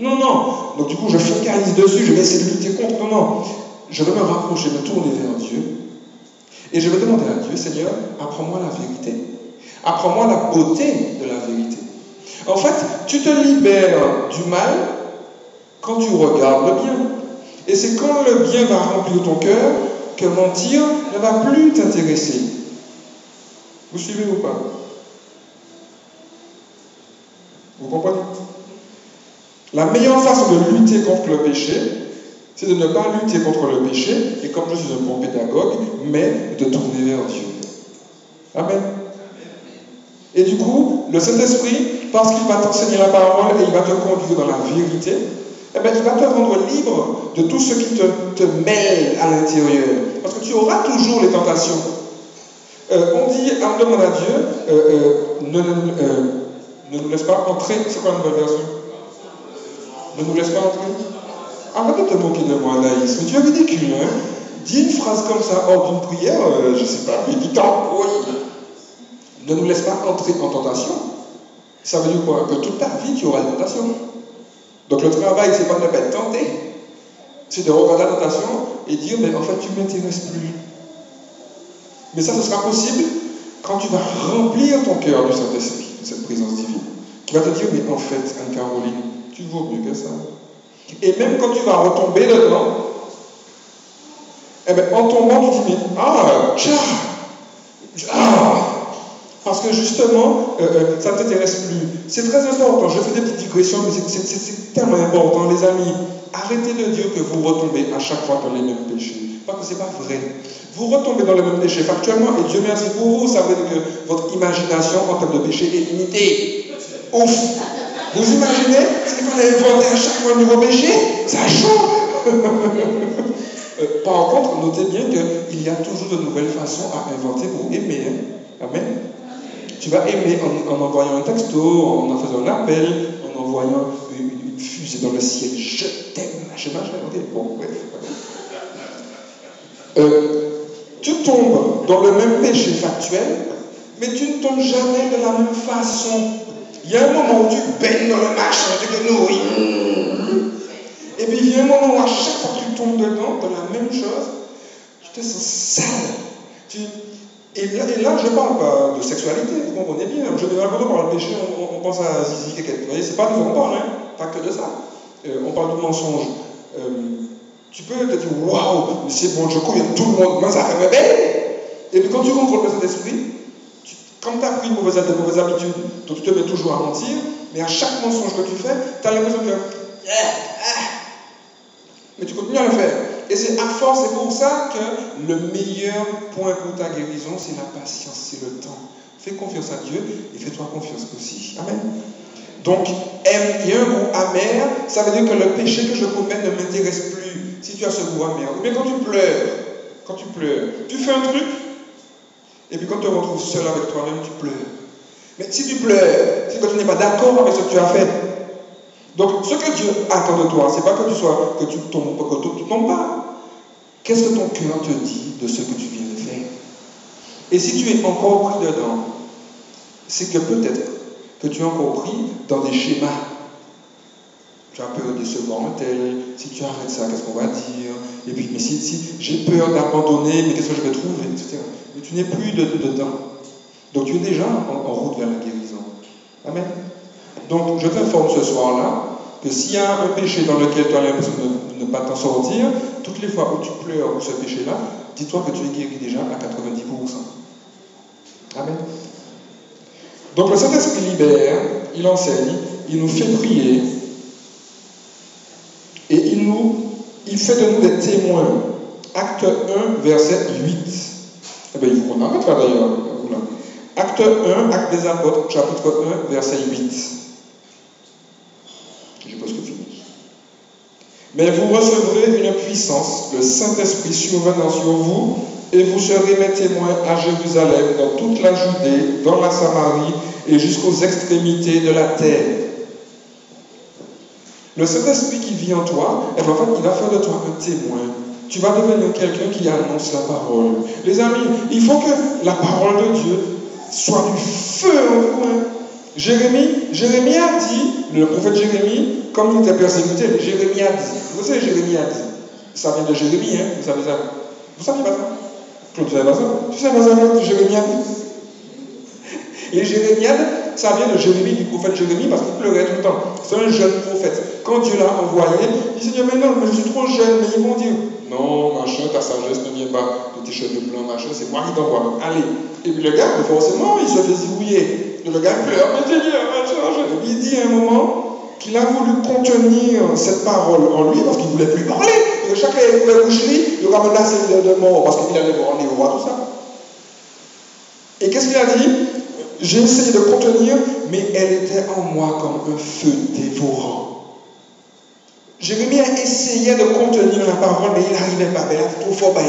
Non, non. Donc du coup, je focalise dessus, je vais essayer de lutter contre. Non, non. Je vais me rapprocher, me tourner vers Dieu. Et je vais demander à Dieu, Seigneur, apprends-moi la vérité. Apprends-moi la beauté de la vérité. En fait, tu te libères du mal quand tu regardes le bien. Et c'est quand le bien va remplir ton cœur que mentir ne va plus t'intéresser. Vous suivez ou pas? Vous comprenez? La meilleure façon de lutter contre le péché, c'est de ne pas lutter contre le péché, et comme je suis un bon pédagogue, mais de tourner vers Dieu. Amen. Et du coup, le Saint-Esprit, parce qu'il va t'enseigner la parole et il va te conduire dans la vérité, eh bien, il va te rendre libre de tout ce qui te, te mêle à l'intérieur. Parce que tu auras toujours les tentations. Euh, on dit, on demande à Dieu, euh, euh, ne, ne, nous laisse pas entrer. C'est quoi la nouvelle version? Ne nous laisse pas entrer Arrête de te moquer de moi, Anaïs. Mais tu es ridicule, hein Dis une phrase comme ça hors d'une prière, je ne sais pas, mais dis oui. Ne nous laisse pas entrer en tentation. Ça veut dire quoi? Que toute ta vie, tu auras une tentation. Donc le travail, c'est pas de ne pas être tenté, c'est de regarder la tentation et dire, mais en fait, tu ne m'intéresses plus. Mais ça, ce sera possible quand tu vas remplir ton cœur du Saint-Esprit, de cette présence divine, qui va te dire, mais en fait, Anne-Caroline, tu vaux mieux que ça. Et même quand tu vas retomber dedans, eh bien, en tombant, tu dis, ah, ah, parce que justement, euh, euh, ça ne t'intéresse plus. C'est très important, je fais des petites digressions, mais c'est tellement important, les amis. Arrêtez de dire que vous retombez à chaque fois dans les mêmes péchés. Parce que ce n'est pas vrai. Vous retombez dans les mêmes péchés factuellement, et Dieu merci pour vous, ça veut dire que votre imagination en termes de péché est limitée. Ouf vous imaginez ce qu'il fallait inventer à chaque fois un nouveau péché Ça change euh, Par contre, notez bien qu'il y a toujours de nouvelles façons à inventer pour aimer. Hein. Amen. Tu vas aimer en, envoyant un texto, en, faisant un appel, en envoyant une, fusée dans le ciel. Je t'aime. Je je Bon, bref. Euh, tu tombes dans le même péché factuel, mais tu ne tombes jamais de la même façon. Il y a un moment où tu baignes dans le machin, tu te nourris. Et puis il y a un moment où à chaque fois que tu tombes dedans, dans la même chose, tu te sens sale. Et, là, je ne parle pas de sexualité, vous comprenez bien. Généralement, on parle de péché, on, pense à zizi, Vous voyez, c'est pas de qu'on parle, hein. pas que de ça. Euh, on parle de mensonge. Euh, tu peux te dire, waouh, c'est bon, je connais tout le monde, moi ça fait belle. Et puis quand tu contrôles le Saint-Esprit, Comme tu as pris une mauvaise, de mauvaises habitudes, donc tu te mets toujours à mentir, mais à chaque mensonge que tu fais, tu as l'impression que. Ah, ah. Mais tu continues à le faire. Et c'est à force, c'est pour ça que le meilleur point pour ta guérison, c'est la patience, c'est le temps. Fais confiance à Dieu et fais-toi confiance aussi. Amen. Donc, il y un goût amer, ça veut dire que le péché que je commets ne m'intéresse plus. Si tu as ce goût amer, ou bien quand tu pleures, quand tu pleures, tu fais un truc, et puis quand tu te retrouves seul avec toi-même, tu pleures. Mais si tu pleures, c'est que tu n'es pas d'accord avec ce que tu as fait. Donc, ce que Dieu attend de toi, c'est pas que tu sois, que tu tombes, que tu tombes pas. Qu'est-ce que ton cœur te dit de ce que tu viens de faire? Et si tu es encore pris dedans, c'est que peut-être que tu es encore pris dans des schémas. Tu as peur de décevoir un tel, si tu arrêtes ça, qu'est-ce qu'on va dire? Et puis, mais si, si j'ai peur d'abandonner, mais qu'est-ce que je vais trouver etc. Mais tu n'es plus dedans. Donc tu es déjà en, route vers la guérison. Amen. Donc je t'informe ce soir-là que s'il y a un péché dans lequel tu as l'impression de, ne pas t'en sortir, toutes les fois où tu pleures pour ce péché-là, dis-toi que tu es guéri déjà à 90%. Amen. Donc le Saint-Esprit libère, il enseigne, il nous fait prier et il, nous, il fait de nous des témoins. Acte 1, verset 8. Eh bien, il qu'on arrête là d'ailleurs. Acte 1, Acte des Apôtres, chapitre 1, verset 8. J'ai presque fini. Mais vous recevrez une puissance, le Saint-Esprit survenant sur vous, et vous serez mes témoins à Jérusalem, dans toute la Judée, dans la Samarie et jusqu'aux extrémités de la terre. Le Saint-Esprit qui vit en toi, fait, il va faire de toi un témoin. Tu vas devenir quelqu'un qui annonce la parole. Les amis, il faut que la parole de Dieu soit du feu vous. Hein. Jérémie, Jérémie a dit, le prophète Jérémie, comme il était persécuté, Jérémie a dit. Vous savez, Jérémie a dit. Ça vient de Jérémie, hein, vous savez ça. Vous savez pas ça? Claude, tu savais pas ça? Tu sais pas ça, Jérémie a dit? Les Jérémiades, ça vient de Jérémie, du prophète Jérémie, parce qu'il pleurait tout le temps. C'est un jeune prophète. Quand Dieu l'a envoyé, il dit Mais non, mais je suis trop jeune. Mais ils vont dire Non, machin, ta sagesse ne vient pas de tes cheveux blancs, machin, c'est moi qui t'envoie. Allez. Et puis le gars, forcément, il se fait zigouiller. Le gars pleure Mais Seigneur, machin, machin. Il dit à un moment qu'il a voulu contenir cette parole en lui parce qu'il ne voulait plus parler. Et chaque fois qu'il voulait boucher, il aura menacé de mort parce qu'il allait voir les rois, tout ça. Et qu'est-ce qu'il a dit? J'ai essayé de contenir, mais elle était en moi comme un feu dévorant. Jérémie a essayé de contenir la parole, mais il n'arrivait pas, elle était trop fort. Et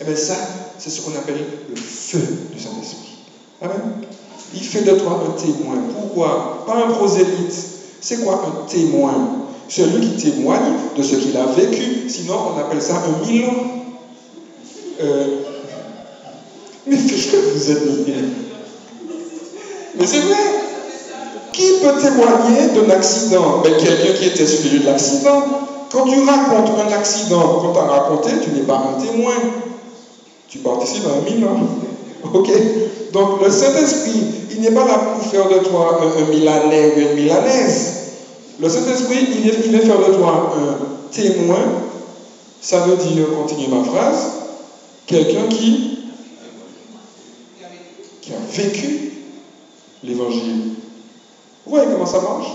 eh bien ça, c'est ce qu'on appelle le feu du Saint-Esprit. Amen. Il fait de toi un témoin. Pourquoi? Pas un prosélyte. C'est quoi un témoin? Celui qui témoigne de ce qu'il a vécu. Sinon, on appelle ça un Milan. Euh, mais qu'est-ce que vous êtes mais c'est vrai. Qui peut témoigner d'un accident ben, Quelqu'un qui était sur le lieu de l'accident. Quand tu racontes un accident, quand tu as raconté, tu n'es pas un témoin. Tu participes à un milan. Ok? Donc le Saint-Esprit, il n'est pas là pour faire de toi un, Milanais ou une Milanaise. Le Saint-Esprit, il, il vient faire de toi un témoin. Ça veut dire, continuer ma phrase, quelqu'un qui, qui a vécu l'évangile. Vous voyez comment ça marche?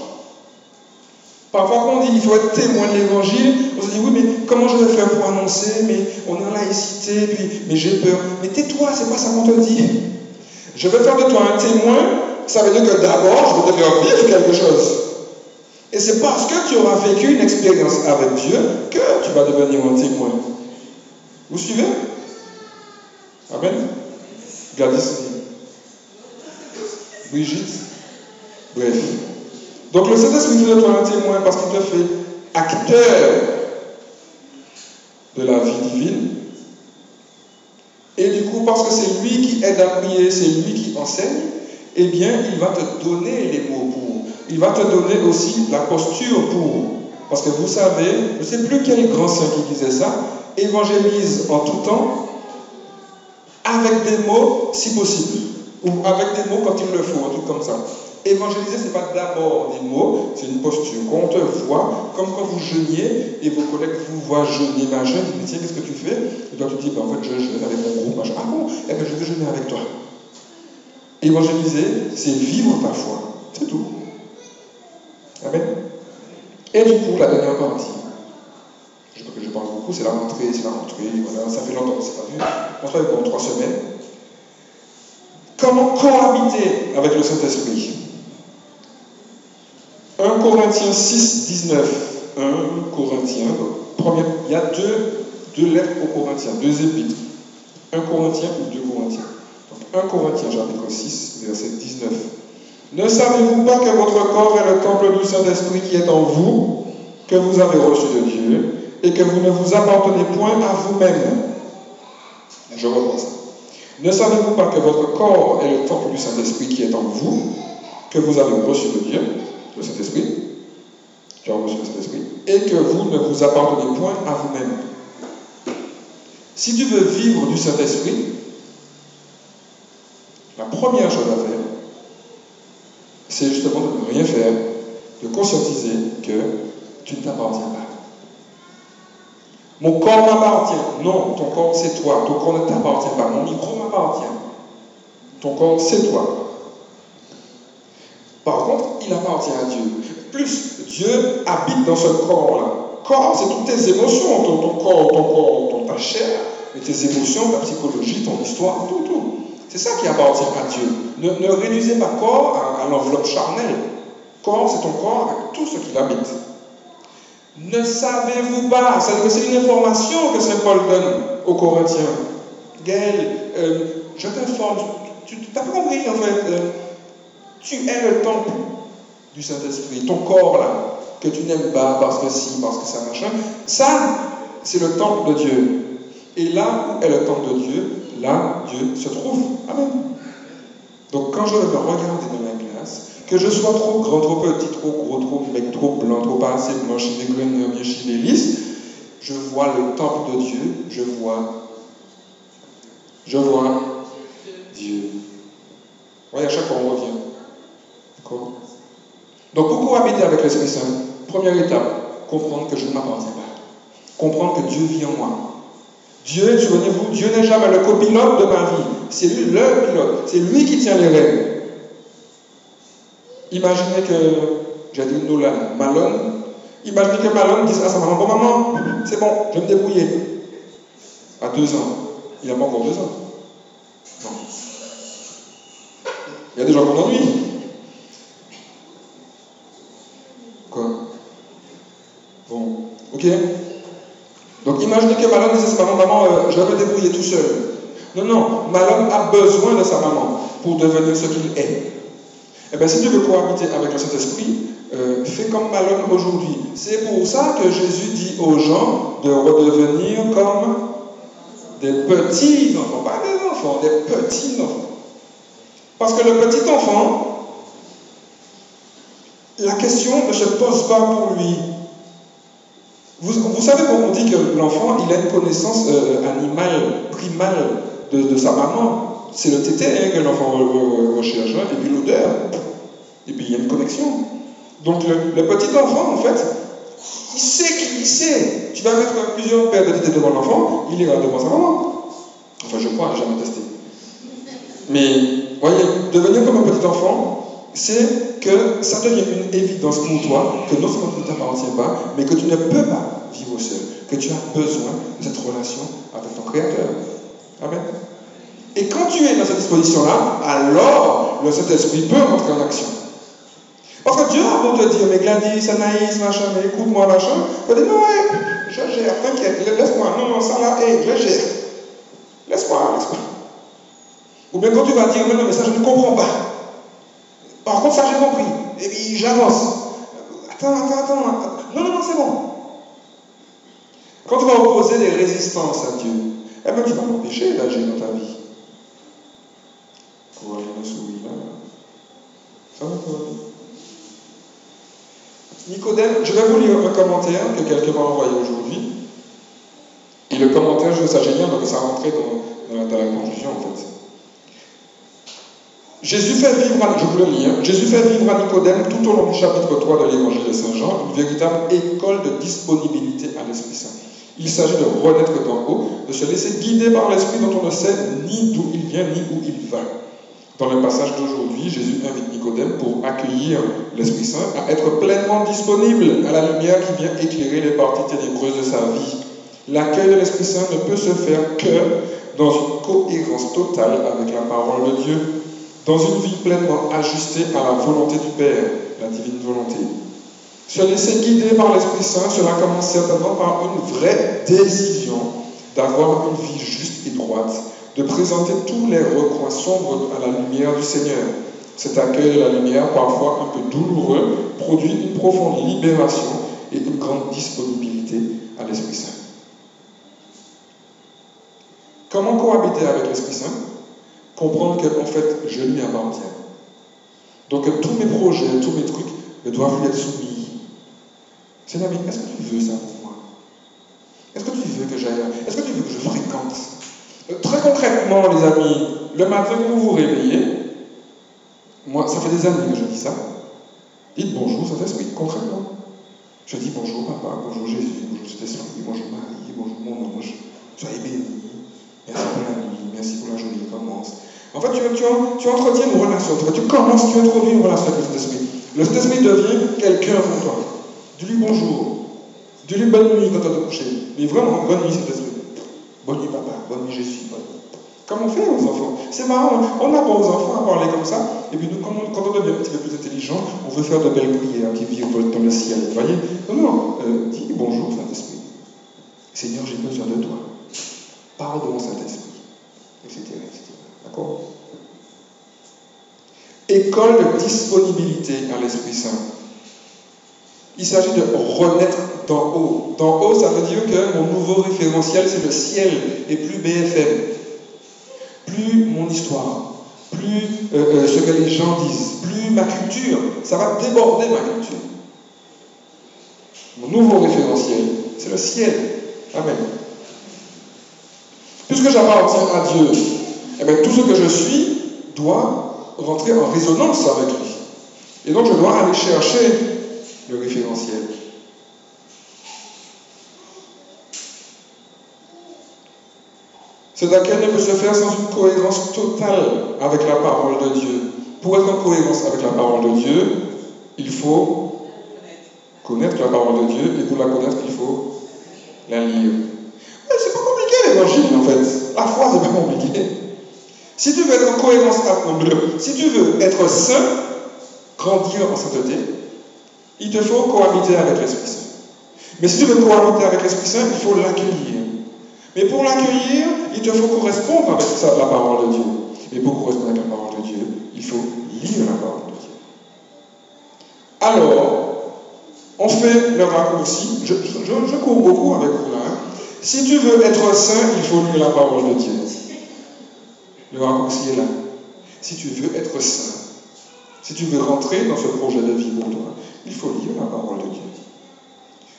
Parfois, quand on dit qu'il faut être témoin de l'évangile, on se dit oui, mais comment je vais faire pour annoncer? Mais on est en laïcité, puis, mais j'ai peur. Mais tais-toi, c'est pas ça qu'on te dit. Je vais faire de toi un témoin, ça veut dire que d'abord, je vais te faire vivre quelque chose. Et c'est parce que tu auras vécu une expérience avec Dieu que tu vas devenir un témoin. Vous suivez? Amen? Gladys Brigitte. Bref. Donc le Saint-Esprit toi un témoin parce qu'il te fait acteur de la vie divine. Et du coup, parce que c'est lui qui aide à prier, c'est lui qui enseigne, eh bien, il va te donner les mots pour. Il va te donner aussi la posture pour. Parce que vous savez, je ne sais plus quel grand saint qui disait ça, évangélise en tout temps, avec des mots si possible ou avec des mots quand il le faut, un truc comme ça. Évangéliser, ce n'est pas d'abord des mots, c'est une posture. Quand on te voit, comme quand vous jeûniez et vos collègues vous voient jeûner, machin, ils disent Tiens, qu'est-ce que tu fais? Et toi, tu dis ben, En fait, je jeûne avec mon groupe, machin. Ah bon? Eh bien, je vais jeûner avec toi. Évangéliser, c'est vivre ta foi. C'est tout. Amen. Et du coup, la dernière partie, je, je pense beaucoup, c'est la rentrée, c'est la rentrée, voilà, ça fait longtemps qu'on ne s'est pas vu. On travaille pendant trois semaines. Comment cohabiter avec le Saint-Esprit? 1 Corinthiens 6, 19. 1 Corinthiens, il y a deux, deux lettres aux Corinthiens, deux épîtres. 1 Corinthiens ou 2 Corinthiens. Donc 1 Corinthiens chapitre 6, verset 19. Ne savez-vous pas que votre corps est le temple du Saint-Esprit qui est en vous, que vous avez reçu de Dieu, et que vous ne vous appartenez point à vous-même? Je reprends ça. Ne savez-vous pas que votre corps est le temple du Saint-Esprit qui est en vous, que vous avez reçu de Dieu, le Saint-Esprit, tu as reçu le Saint-Esprit, et que vous ne vous appartenez point à vous-même Si tu veux vivre du Saint-Esprit, la première chose à faire, c'est justement de ne rien faire, de conscientiser que tu ne t'appartiens pas. Mon corps m'appartient. Non, ton corps c'est toi. Ton corps ne t'appartient pas. Mon micro m'appartient. Ton corps c'est toi. Par contre, il appartient à Dieu. Plus, Dieu habite dans ce corps-là. Corps, c'est toutes tes émotions, ton, corps, ton corps, ton, ta chair, et tes émotions, ta psychologie, ton histoire, tout, tout. C'est ça qui appartient à Dieu. Ne, réduisez pas corps à, l'enveloppe charnelle. Corps, c'est ton corps avec tout ce qui l'habite. Ne savez-vous pas C'est une information que Saint Paul donne aux Corinthiens. Gaël, euh, je t'informe, tu n'as pas compris en fait. Euh, tu es le temple du Saint-Esprit. Ton corps là, que tu n'aimes pas parce que si, parce que ça machin, ça, c'est le temple de Dieu. Et là où est le temple de Dieu, là Dieu se trouve. Amen. Donc quand je me regarder dans la glace, que je sois trop grand, trop petit, trop gros, trop mec, trop blanc, trop pas assez blanc, chivé, bien chivé, lisse, je vois le temple de Dieu, je vois, je vois Dieu. voyez, à chaque fois on revient. D'accord? Donc pour cohabiter avec l'Esprit Saint, première étape, comprendre que je ne m'appartiens pas. Comprendre que Dieu vit en moi. Dieu, souvenez-vous, Dieu n'est jamais le copilote de ma vie. C'est lui le pilote. C'est lui qui tient les rênes. Imaginez que, j'ai dit nous là, Malone, imaginez que Malone dise à sa maman, bon maman, c'est bon, je vais me débrouiller. À deux ans. Il n'a pas encore deux ans. Non. Il y a des gens qu'on ennuie. Quoi Bon, Donc imaginez que Malone dise à sa maman, maman, euh, je vais me débrouiller tout seul. Non, non, Malone a besoin de sa maman pour devenir ce qu'il est. Eh bien, si tu veux cohabiter avec le Saint-Esprit, euh, fais comme Malone aujourd'hui. C'est pour ça que Jésus dit aux gens de redevenir comme des petits enfants, pas des enfants, des petits enfants. Parce que le petit enfant, la question ne se pose pas pour lui. Vous, savez comment on dit que l'enfant, il a une connaissance euh, animale, primale de sa maman. C'est le tété hein, que l'enfant recherche, et puis l'odeur. Et puis il y a une connexion. Donc le, petit enfant, en fait, il sait qu'il sait. Tu vas mettre plusieurs paires de tétés devant l'enfant, il ira devant sa maman. Enfin, je crois, j'ai jamais testé. Mais, voyez, devenir comme un petit enfant, c'est que ça devient une évidence pour toi que non seulement tu ne t'appartiens pas, mais que tu ne peux pas vivre seul, que tu as besoin de cette relation avec ton Créateur. Amen. Et quand tu es dans cette disposition-là, alors le Saint-Esprit peut entrer en action. Parce que Dieu a beau te dire, mais Gladys, Anaïs, machin, mais écoute-moi, machin, tu vas dire, non, ouais, je gère, t'inquiète, laisse-moi, non, non, ça là, hé, je gère. Laisse-moi, laisse-moi. Ou bien quand tu vas dire, mais non, mais ça, je ne comprends pas. Par contre, ça, j'ai compris. Et puis, j'avance. Attends, attends, attends. Non, non, non, c'est bon. Quand tu vas opposer des résistances à Dieu, eh bien, tu vas m'empêcher d'agir dans ta vie. Ça va, Nicodème, je vais vous lire un commentaire que quelqu'un m'a envoyé aujourd'hui. Et le commentaire, je trouve ça génial, donc ça rentrait dans, dans, la conclusion en fait. Jésus fait vivre, à, je vous le hein. Jésus fait vivre à Nicodème tout au long du chapitre 3 de l'évangile de Saint Jean une véritable école de disponibilité à l'Esprit Saint. Il s'agit de renaître d'en haut, de se laisser guider par l'Esprit dont on ne sait ni d'où il vient ni où il va. Dans le passage d'aujourd'hui, Jésus invite Nicodème pour accueillir l'Esprit Saint à être pleinement disponible à la lumière qui vient éclairer les parties ténébreuses de sa vie. L'accueil de l'Esprit Saint ne peut se faire que dans une cohérence totale avec la parole de Dieu, dans une vie pleinement ajustée à la volonté du Père, la divine volonté. Se laisser guider par l'Esprit Saint, cela commence certainement par une vraie décision d'avoir une vie juste et droite, de présenter tous les recoins sombres à la lumière du Seigneur. Cet accueil de la lumière, parfois un peu douloureux, produit une profonde libération et une grande disponibilité à l'Esprit Saint. Comment cohabiter avec l'Esprit Saint? Comprendre qu'en fait, je lui appartiens. Donc tous mes projets, tous mes trucs doivent lui être soumis. Seigneur, mais est-ce que tu veux ça pour moi? Est-ce que tu veux que j'aille Est-ce que tu veux que je fréquente? Euh, Très concrètement, les amis, le matin que vous vous réveillez, moi, ça fait des années que je dis ça. Dites bonjour, Saint-Esprit, concrètement. Je dis bonjour, papa, bonjour Jésus, bonjour Saint-Esprit, bonjour Marie, bonjour mon ange, soyez bénis. Merci pour la nuit, merci pour la journée qui commence. En fait, tu, tu, entretiens une relation, tu commences, tu introduis une relation avec le Saint-Esprit. Le Saint-Esprit devient quelqu'un pour toi. Dis-lui bonjour. Dis-lui bonne nuit quand tu vas te coucher. Mais vraiment, bonne nuit, Saint-Esprit. Bonne nuit, papa. Bonne nuit, Jésus. Bonne nuit. Comme on fait aux enfants. C'est marrant, on n'a pas aux enfants à parler comme ça. Et puis nous, quand on, on devient un petit peu plus intelligent, on veut faire de belles prières qui vivent dans le ciel. Vous voyez? Non, non. Euh, dis bonjour, Saint-Esprit. Seigneur, j'ai besoin de toi. Mon Saint-Esprit. Etc. D'accord École de disponibilité à l'Esprit Saint. Il s'agit de renaître d'en haut. D'en haut, ça veut dire que mon nouveau référentiel, c'est le ciel et plus BFM. Plus mon histoire, plus euh, euh, ce que les gens disent, plus ma culture. Ça va déborder ma culture. Mon nouveau référentiel, c'est le ciel. Amen. Puisque j'appartiens à Dieu, eh bien, tout ce que je suis doit rentrer en résonance avec lui. Et donc, je dois aller chercher le référentiel. Cet accueil ne peut se faire sans une cohérence totale avec la parole de Dieu. Pour être en cohérence avec la parole de Dieu, il faut connaître la parole de Dieu, et pour la connaître, il faut la lire. C'est pas compliqué l'évangile en fait. La foi, c'est pas compliqué. Si tu veux être en cohérence si tu veux être saint, grandir en sainteté, il te faut cohabiter avec l'Esprit Saint. Mais si tu veux cohabiter avec l'Esprit Saint, il faut l'accueillir. Mais pour l'accueillir, il te faut correspondre avec la parole de Dieu. Et pour correspondre avec la parole de Dieu, il faut lire la parole de Dieu. Alors, on fait le raccourci. Je, je, cours beaucoup avec vous là. Hein. Si tu veux être saint, il faut lire la parole de Dieu. Le raccourci est là. Si tu veux être saint, si tu veux rentrer dans ce projet de vie pour toi, il faut lire la parole de Dieu.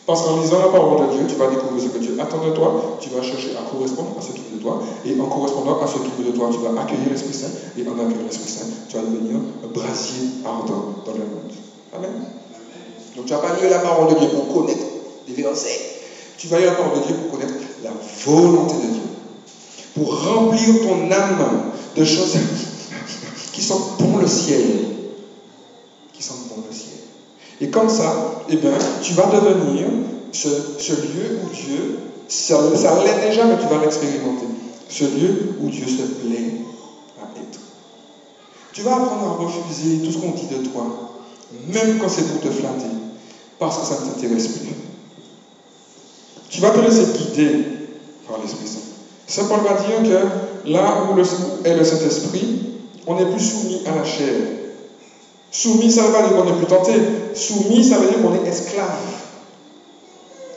Parce qu'en lisant la parole de Dieu, tu vas découvrir ce que Dieu attend de toi, tu vas chercher à correspondre à ce qu'il veut de toi, et en correspondant à ce qu'il veut de toi, tu vas accueillir l'Esprit Saint, et en accueillir l'Esprit Saint, tu vas devenir un brasier ardent dans le monde. Amen. Donc tu vas pas lire la parole de Dieu pour connaître les versets, tu vas lire la parole de Dieu pour connaître la volonté de Dieu, pour remplir ton âme de choses qui sont pour le ciel, qui sont pour le ciel. Et comme ça, eh bien, tu vas devenir ce, lieu où Dieu, ça, ça l'est déjà, mais tu vas l'expérimenter. Ce lieu où Dieu se plaît à être. Tu vas apprendre à refuser tout ce qu'on dit de toi, même quand c'est pour te flatter, parce que ça ne t'intéresse plus. Tu vas te laisser guider par l'Esprit Saint. Saint Paul va dire que là où est le Saint-Esprit, on n'est plus soumis à la chair, Soumis, ça ne veut pas dire qu'on n'est plus tenté. Soumis, ça veut dire qu'on est esclave.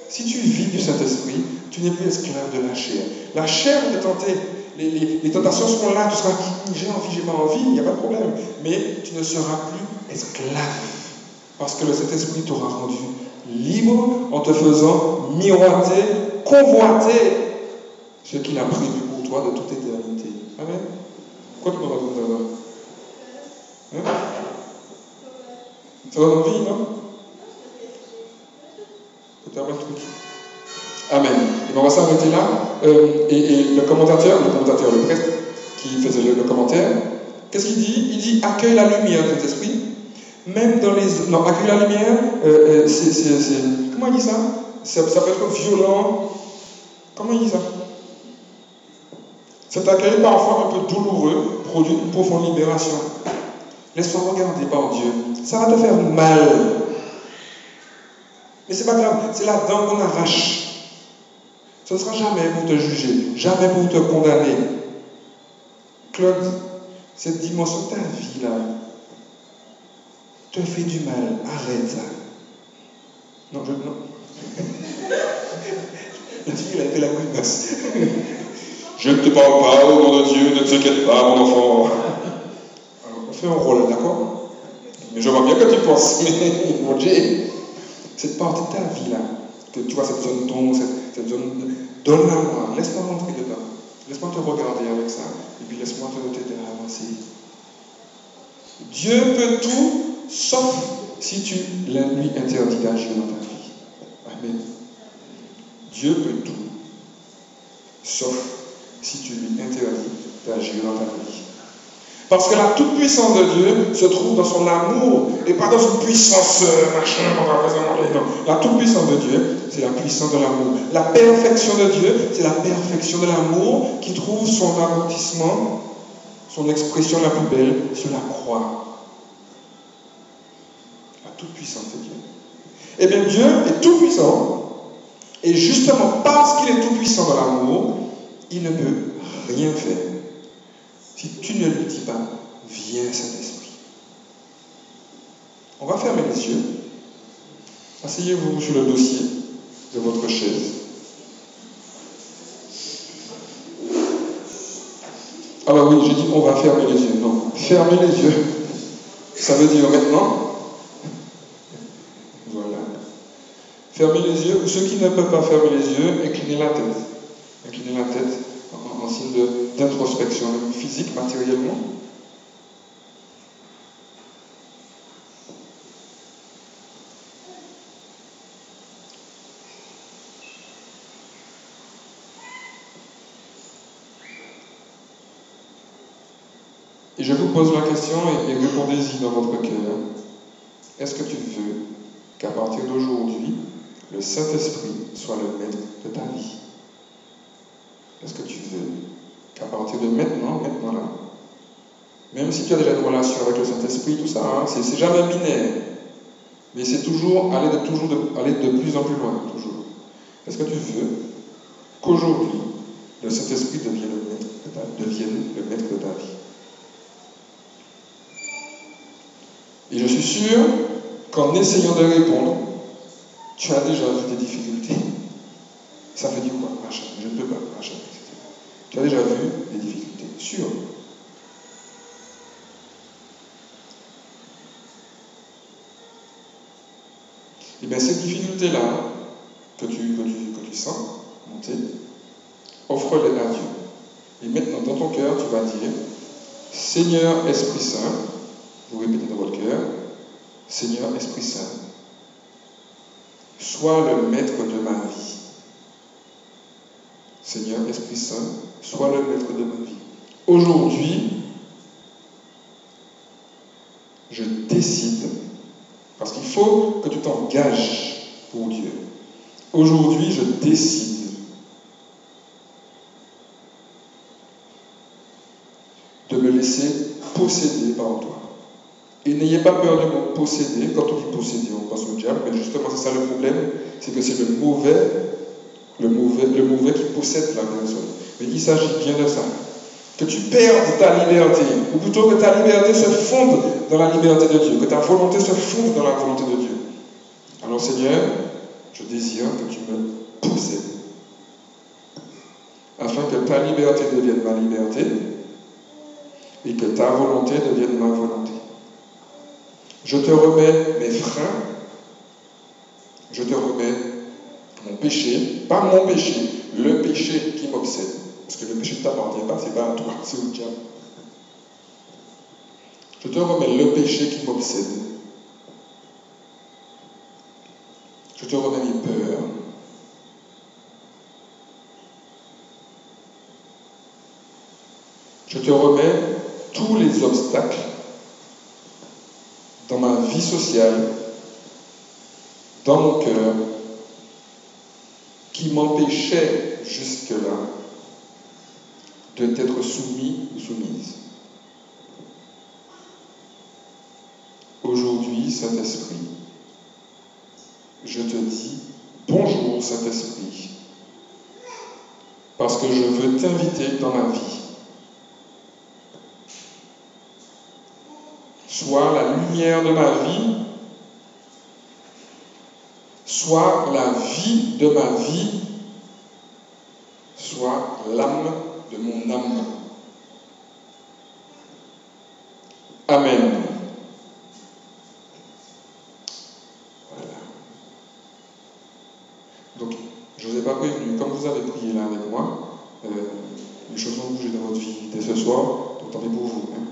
Si tu vis du Saint-Esprit, tu n'es plus esclave de la chair. La chair est tentée. Les, tentations seront là, tu seras j'ai envie, j'ai pas envie, il n'y a pas de problème. Mais tu ne seras plus esclave. Parce que le Saint-Esprit t'aura rendu libre en te faisant miroiter, convoiter ce qu'il a prévu pour toi de toute éternité. Amen. Pourquoi tu me racontes hein? Ça donne envie, non Amen. Et on va s'arrêter là. Euh, et, le commentateur, le commentateur, le prêtre qui faisait le, commentaire, Qu'est-ce qu'il dit? Il dit accueille la lumière, Saint-Esprit. Même dans les. Non, accueille la lumière, euh, euh, c'est, c'est, c'est- Comment il dit ça Ça peut être violent. Comment il dit ça? Cet accueil, parfois un peu douloureux, produit une profonde libération. Laisse-toi regarder par Dieu. Ça va te faire mal. Mais c'est pas grave, c'est la dent qu'on arrache. Ce ne sera jamais pour te juger, jamais pour te condamner. Claude, cette dimension de ta vie là te fait du mal. Arrête ça. Non, je. Non. La fille, elle a fait la grimace. Je ne te parle pas au nom de Dieu, ne t'inquiète pas, mon enfant. Alors, on fait un rôle, d'accord? Mais je vois bien que tu penses. Mais mon Dieu, cette partie de ta vie là, que tu vois, cette zone d'ombre, cette, zone. Donne-la moi, laisse-moi rentrer dedans. Laisse-moi te regarder avec ça. Et puis laisse-moi te t'aider à avancer. Dieu peut tout, sauf si tu lui interdis d'agir dans ta vie. Amen. Dieu peut tout, sauf si tu lui interdis d'agir dans ta vie. Parce que la toute-puissance de Dieu se trouve dans son amour et pas dans une puissance euh, machin. La toute-puissance de Dieu, c'est la puissance de l'amour. La perfection de Dieu, c'est la perfection de l'amour qui trouve son aboutissement, son expression la plus belle sur la croix. La toute-puissance de Dieu. Eh bien, Dieu est tout-puissant et justement parce qu'il est tout-puissant dans l'amour, il ne peut rien faire si tu ne lui dis pas, viens Saint-Esprit. On va fermer les yeux. Asseyez-vous sur le dossier de votre chaise. Alors oui, j'ai dit on va fermer les yeux. Non, fermer les yeux. Ça veut dire maintenant. Voilà. Fermez les yeux. Ou ceux qui ne peuvent pas fermer les yeux, inclinez la tête. Inclinez la tête en, signe d'introspection, physique, matériellement. Et je vous pose la question et, et répondez-y dans votre cœur. Est-ce que tu veux qu'à partir d'aujourd'hui, le Saint-Esprit soit le maître de ta vie? Est-ce que tu veux qu'à partir de maintenant, maintenant là, même si tu as déjà une relation avec le Saint-Esprit, tout ça, hein, c'est jamais binaire, mais c'est toujours aller de, toujours aller de plus en plus loin, toujours. Est-ce que tu veux qu'aujourd'hui, le Saint-Esprit devienne le maître de ta, devienne le maître de ta vie? Et je suis sûr qu'en essayant de répondre, tu as déjà vu des difficultés. Ça veut dire je ne peux pas, machin, etc. Tu as déjà vu des difficultés, sûr. Et bien ces difficultés-là, que tu, que, tu, que tu sens monter, offre-les à Dieu. Et maintenant, dans ton cœur, tu vas dire, Seigneur Esprit Saint, vous répétez dans votre cœur, Seigneur Esprit Saint, sois le maître de ma vie. Seigneur Esprit Saint, sois le maître de ma vie. Aujourd'hui, je décide, parce qu'il faut que tu t'engages pour Dieu. Aujourd'hui, je décide de me laisser posséder par toi. Et n'ayez pas peur de me posséder. Quand on dit posséder, on pense au diable, mais justement, c'est ça le problème, c'est que c'est le mauvais, le mauvais, qui possède la personne. Mais il s'agit bien de ça. Que tu perdes ta liberté, ou plutôt que ta liberté se fonde dans la liberté de Dieu, que ta volonté se fonde dans la volonté de Dieu. Alors Seigneur, je désire que tu me possèdes, afin que ta liberté devienne ma liberté, et que ta volonté devienne ma volonté. Je te remets mes freins, je te remets mon péché, pas mon péché, le péché qui m'obsède. Parce que le péché ne t'appartient pas, c'est pas à toi, c'est au diable. Je te remets le péché qui m'obsède. Je te remets mes peurs. Je te remets tous les obstacles dans ma vie sociale, dans mon cœur, qui m'empêchaient jusque-là de t'être soumis ou soumise. Aujourd'hui, Saint-Esprit, je te dis bonjour Saint-Esprit, parce que je veux t'inviter dans ma vie. Sois la lumière de ma vie, sois la vie de ma vie, sois l'âme de mon âme. Amen. Voilà. Donc, je ne vous ai pas prévenu, comme vous avez prié là avec moi, euh, les choses vont bouger dans votre vie dès ce soir, donc tant pis pour vous. hein.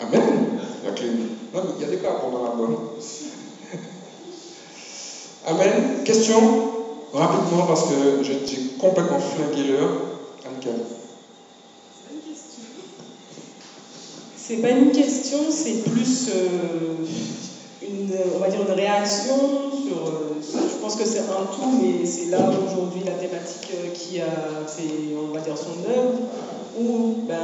Amen. La clé. Non, mais il y a des cas pendant la bonne. Amen. Question? Rapidement, parce que j'ai complètement flingué l'heure. Annika. C'est pas une question, c'est plus euh, une, on va dire une réaction sur. euh, je pense que c'est un tout, mais c'est là aujourd'hui la thématique euh, qui a fait, on va dire, son œuvre. Ben,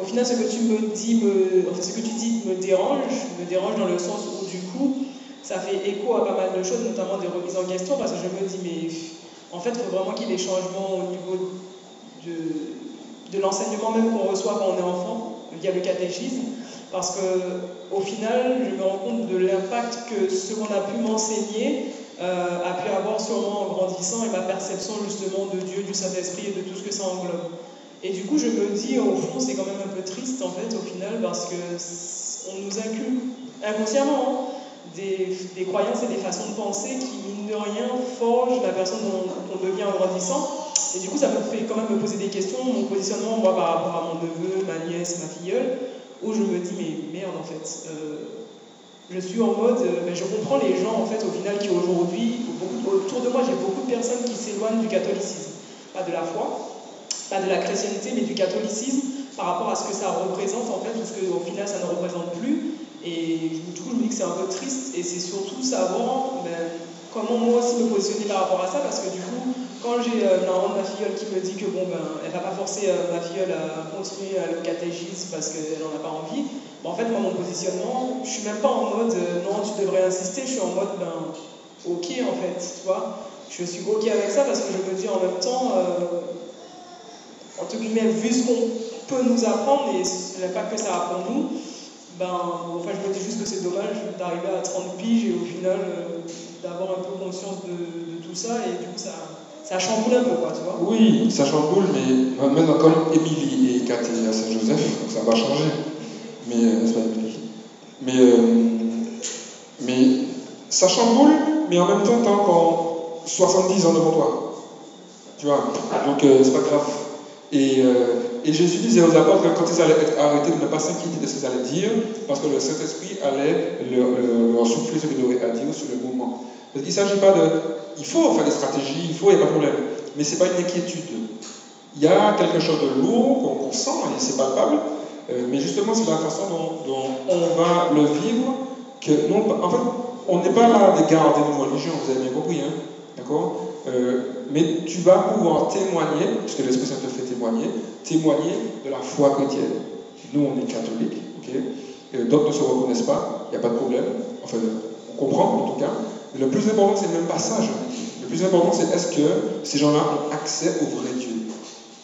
au final, ce que tu me dis, me, ce que tu dis me dérange, me dérange dans le sens où du coup, ça fait écho à pas mal de choses, notamment des remises en question, parce que je me dis, mais en fait, il faut vraiment qu'il y ait des changements au niveau de, de l'enseignement même qu'on reçoit quand on est enfant, via le catéchisme, parce que au final, je me rends compte de l'impact que ce qu'on a pu m'enseigner euh, a pu avoir sûrement en grandissant et ma perception justement de Dieu, du Saint-Esprit et de tout ce que ça englobe. Et du coup, je me dis, au fond, c'est quand même un peu triste en fait, au final, parce que on nous inculque inconsciemment hein, des, croyances et des façons de penser qui, mine de rien, forgent la personne dont on devient en grandissant. Et du coup, ça me fait quand même me poser des questions, mon positionnement, moi, par rapport à mon neveu, ma nièce, ma filleule, où je me dis, mais merde, en fait, euh, je suis en mode, euh, je comprends les gens, en fait, au final, qui aujourd'hui, autour de moi, j'ai beaucoup de personnes qui s'éloignent du catholicisme, pas de la foi, pas de la chrétienté, mais du catholicisme, par rapport à ce que ça représente, en fait, ou ce qu'au final, ça ne représente plus. Et du coup, je me dis que c'est un peu triste, et c'est surtout savoir ben, comment moi aussi me positionner par rapport à ça, parce que du coup, quand j'ai euh, de ma filleule qui me dit que bon ben elle va pas forcer euh, ma filleule à continuer à le catéchisme parce qu'elle n'en a pas envie, ben, en fait moi mon positionnement, je suis même pas en mode euh, non tu devrais insister, je suis en mode ben ok en fait, tu vois. Je suis ok avec ça parce que je me dis en même temps, euh, entre guillemets, vu ce qu'on peut nous apprendre et l'impact que ça a pour nous, ben, enfin, je me dis juste que c'est dommage d'arriver à 30 piges et au final euh, d'avoir un peu conscience de, tout ça et du coup ça, ça chamboule un peu quoi, tu vois. Oui, ça chamboule, mais maintenant, comme Émilie est catée à Saint-Joseph, donc ça va changer. Mais, euh, n'est-ce pas, Émilie mais, euh, mais ça chamboule, mais en même temps, t'as encore 70 ans devant toi. Tu vois Donc, euh, c'est pas grave. Et, euh, et Jésus disait aux apôtres que quand ils allaient être arrêtés de ne pas s'inquiéter de ce qu'ils allaient dire, parce que le Saint-Esprit allait leur, souffler ce qu'ils auraient à dire sur le moment. Parce qu'il ne s'agit pas de. Il faut faire des stratégies, il faut, il n'y a pas de problème. Mais ce n'est pas une inquiétude. Il y a quelque chose de lourd qu'on sent et c'est palpable, euh, mais justement, c'est la façon dont, dont on va le vivre. Que non, en fait, on n'est pas là de garder nos religions, vous avez bien compris, hein, d'accord? Euh, Mais tu vas pouvoir témoigner, puisque l'Esprit Saint te fait témoigner, témoigner de la foi chrétienne. Nous, on est catholiques, Euh, D'autres ne se reconnaissent pas, il n'y a pas de problème. Enfin, on comprend en tout cas. Mais le plus important, c'est même pas ça. Le plus important, c'est est-ce que ces gens-là ont accès au vrai Dieu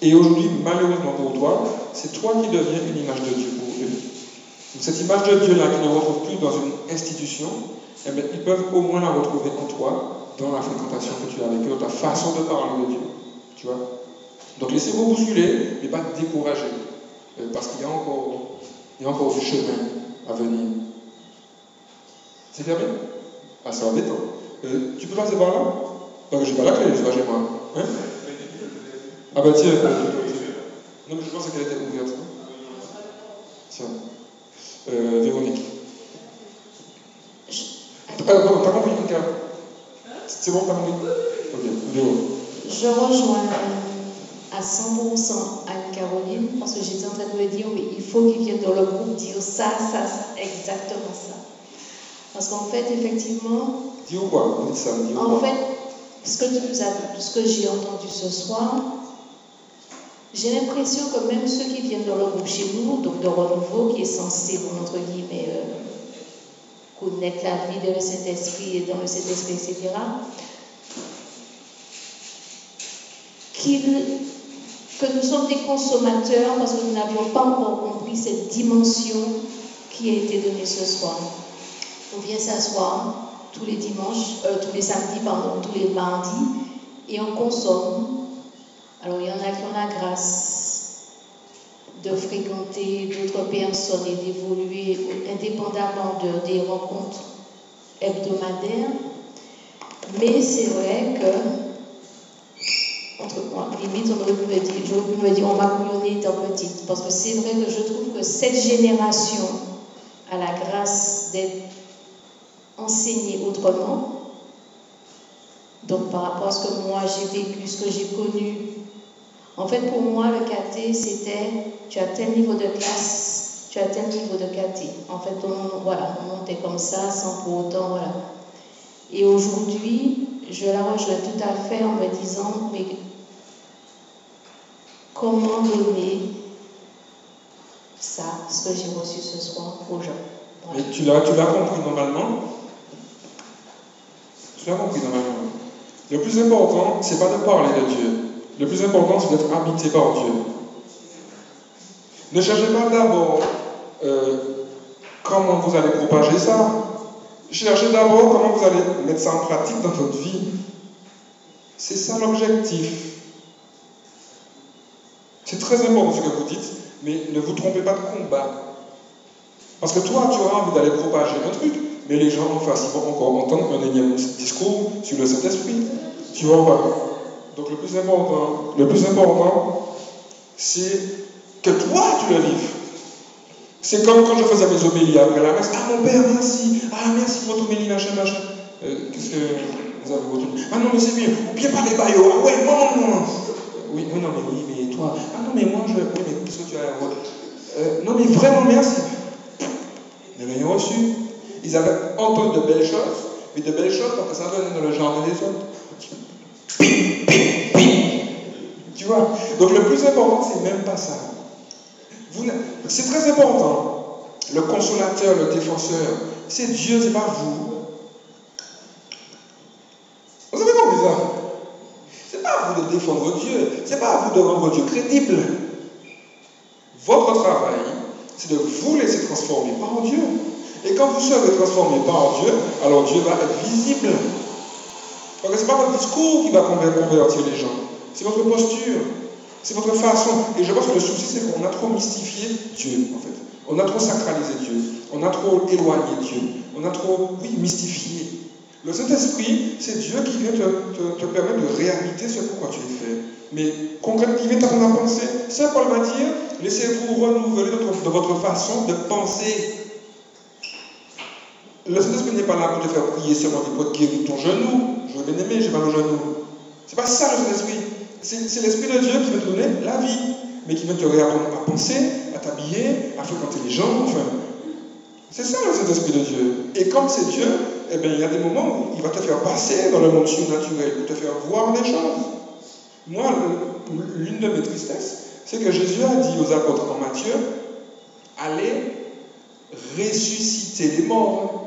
Et aujourd'hui, malheureusement pour toi, c'est toi qui deviens une image de Dieu pour eux. Donc, cette image de Dieu-là qui ne retrouve plus dans une institution, eh bien, ils peuvent au moins la retrouver en toi, dans la fréquentation que tu as avec eux, dans ta façon de parler de Dieu. Tu vois Donc laissez-vous bousculer, mais pas décourager. Euh, parce qu'il y a encore, il y a encore du chemin à venir. C'est fermé? Ah, c'est embêtant. Euh, tu peux passer par là? Parce que j'ai pas la clé, je vais chez moi. Hein? Ah bah tiens. euh, non mais je pense qu'elle était ouverte. Tiens. Euh, Véronique. Ah, pardon, t'as compris, Mika C'est bon, Ok, Véro. Je rejoins à 100% Anne-Caroline parce que j'étais en train de me dire, mais il faut qu'il vienne dans le groupe dire ça, ça, ça, exactement ça. Parce qu'en fait, effectivement, Dis ou quoi Vous dites ça, dis en fait, ce que, tu nous as- ce que j'ai entendu ce soir, j'ai l'impression que même ceux qui viennent dans le groupe chez nous, donc de renouveau, qui est censé, entre guillemets, euh, connaître la vie de le Saint-Esprit et dans le Saint-Esprit, etc., que nous sommes des consommateurs parce que nous n'avions pas encore compris cette dimension qui a été donnée ce soir. On vient s'asseoir tous les dimanches, euh, tous les samedis, pardon, tous les mardis, et on consomme. Alors il y en a qui ont la grâce de fréquenter d'autres personnes et d'évoluer indépendamment de, des rencontres hebdomadaires. Mais c'est vrai que entre moi, limite, on aurait pu me dire, j'aurais pu me dire, on m'a étant petite. Parce que c'est vrai que je trouve que cette génération a la grâce d'être enseignée autrement. Donc, par rapport à ce que moi j'ai vécu, ce que j'ai connu. En fait, pour moi, le KT, c'était tu as tel niveau de classe, tu as tel niveau de KT. En fait, on, voilà, on montait comme ça sans pour autant, voilà. Et aujourd'hui, je la rejoins tout à fait en me disant, mais comment donner ça, ce que j'ai reçu ce soir aux gens? Voilà. Mais tu l'as, compris normalement? Tu l'as compris normalement. Le plus important, c'est pas de parler de Dieu. Le plus important, c'est d'être habité par Dieu. Ne cherchez pas d'abord euh, comment vous allez propager ça. Cherchez d'abord comment vous allez mettre ça en pratique dans votre vie. C'est ça l'objectif. C'est très important ce que vous dites, mais ne vous trompez pas de combat. Parce que toi, tu auras envie d'aller propager un truc, mais les gens en face, ils vont encore entendre un énième discours sur le Saint-Esprit. Tu vois, voilà. Donc le plus important, le plus important, c'est que toi, tu le vives. C'est comme quand je faisais mes homélies après la messe. Ah mon père, merci. Ah merci pour votre homélie, machin, machin. Euh, Qu'est-ce que vous avez votre Ah non, mais c'est bien. Ou bien pas les baillots. Ah ouais, non, non. Oui, oui, non, mais oui, mais toi. Ah non, mais moi, je. Oui, mais qu'est-ce que tu as euh, Non, mais vraiment, merci. Ils rien reçu. Ils avaient entendu de belles choses, mais de belles choses parce que ça venait dans le jardin des autres. Tu vois Donc le plus important, c'est même pas ça. C'est très important. Le consolateur, le défenseur, c'est Dieu, c'est pas vous. Vous avez compris ça? C'est pas à vous de défendre Dieu, c'est pas à vous de rendre Dieu crédible. Votre travail, c'est de vous laisser transformer par Dieu. Et quand vous serez transformé par Dieu, alors Dieu va être visible. Parce que ce n'est pas votre discours qui va conver- convertir les gens, c'est votre posture, c'est votre façon. Et je pense que le souci, c'est qu'on a trop mystifié Dieu, en fait. On a trop sacralisé Dieu, on a trop éloigné Dieu, on a trop, oui, mystifié. Le Saint-Esprit, c'est Dieu qui vient te, permettre de réhabiliter ce pourquoi tu es fait. Mais concrètement, il vient t'apprendre à. Saint Paul va dire, laissez-vous renouveler de votre, façon de penser. Le Saint-Esprit n'est pas là pour te faire prier seulement pour guérir ton genou. Je veux bien aimer, j'ai mal au genou. C'est pas ça le Saint-Esprit. C'est l'Esprit de Dieu qui va te donner la vie, mais qui va te réapprendre à penser, à t'habiller, à fréquenter les gens, enfin. C'est ça le Saint-Esprit de Dieu. Et comme c'est Dieu, eh bien, il y a des moments où il va te faire passer dans le monde surnaturel, pour te faire voir des choses. Moi, l'une de mes tristesses, c'est que Jésus a dit aux apôtres en Matthieu, allez ressusciter les morts.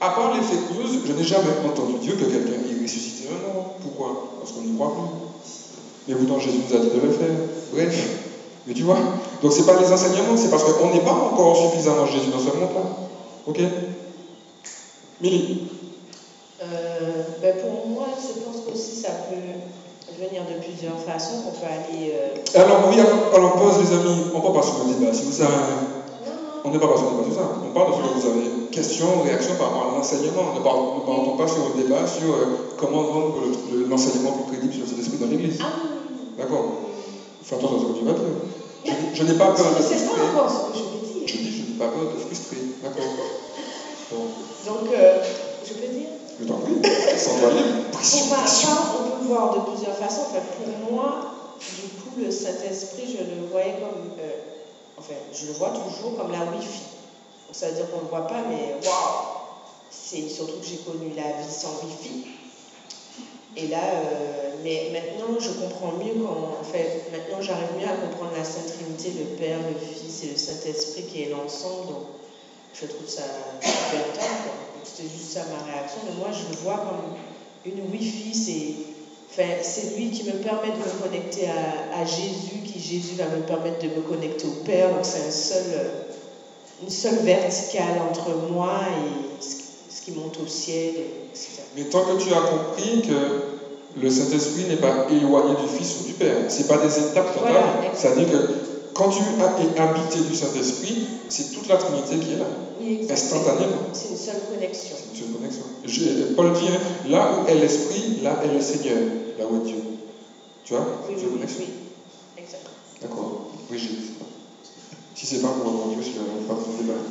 À part les news, je n'ai jamais entendu dire que quelqu'un ait ressuscité un mort. Pourquoi? Parce qu'on n'y croit plus. Mais pourtant, Jésus nous a dit de le faire. Bref. Mais tu vois? Donc, ce n'est pas les enseignements, c'est parce qu'on n'est pas encore suffisamment Jésus dans ce monde-là. Ok? Milly Euh, ben pour moi, je pense qu'aussi ça peut venir de plusieurs façons. On peut aller. euh, Alors, oui, alors, pause, les amis. On ne parle pas sur le débat. Si vous savez. On n'est pas sur le débat sur ça. On parle de ce que vous avez. Questions, réactions par rapport à l'enseignement. Ne partons pas sur le débat sur euh, comment rendre le- le- l'enseignement plus crédible sur cet esprit dans l'Église. Ah, D'accord Fais attention à ce que tu vas dire. Je, je n'ai pas peur de frustrer. je. Je dis, je n'ai pas peur de frustrer. D'accord Bon, Donc, euh, je peux dire? Je t'en prie. Sans toi on, va, ça, on peut le voir de plusieurs façons. En fait, pour moi, du coup, le Saint-Esprit, je le voyais comme. euh, enfin, je le vois toujours comme la Wi-Fi. Ça veut dire qu'on ne voit pas, mais waouh C'est surtout que j'ai connu la vie sans Wi-Fi. Et là, euh, mais maintenant, je comprends mieux quand. En fait, maintenant, j'arrive mieux à comprendre la Sainte Trinité, le Père, le Fils et le Saint-Esprit qui est l'ensemble. Donc, je trouve ça super top. C'était juste ça ma réaction. Mais moi, je le vois comme une Wi-Fi. C'est. Enfin, lui qui me permet de me connecter à, à Jésus, qui Jésus va me permettre de me connecter au Père. Donc c'est un seul, euh, une seule verticale entre moi et ce, qui monte au ciel, et etc. Mais tant que tu as compris que le Saint-Esprit n'est pas éloigné du Fils ou du Père, c'est pas des étapes totales. Voilà. C'est-à-dire que quand tu es habité du Saint-Esprit, c'est toute la Trinité qui est là, Oui, exactement. instantanément. C'est une seule connexion. C'est une connexion. J'ai- Paul dit, là où est l'Esprit, là est le Seigneur, là où est Dieu. Tu vois? Oui, oui, oui, connexion. oui. Exact. Si c'est pas pour mon Dieu, c'est pas pour le débat.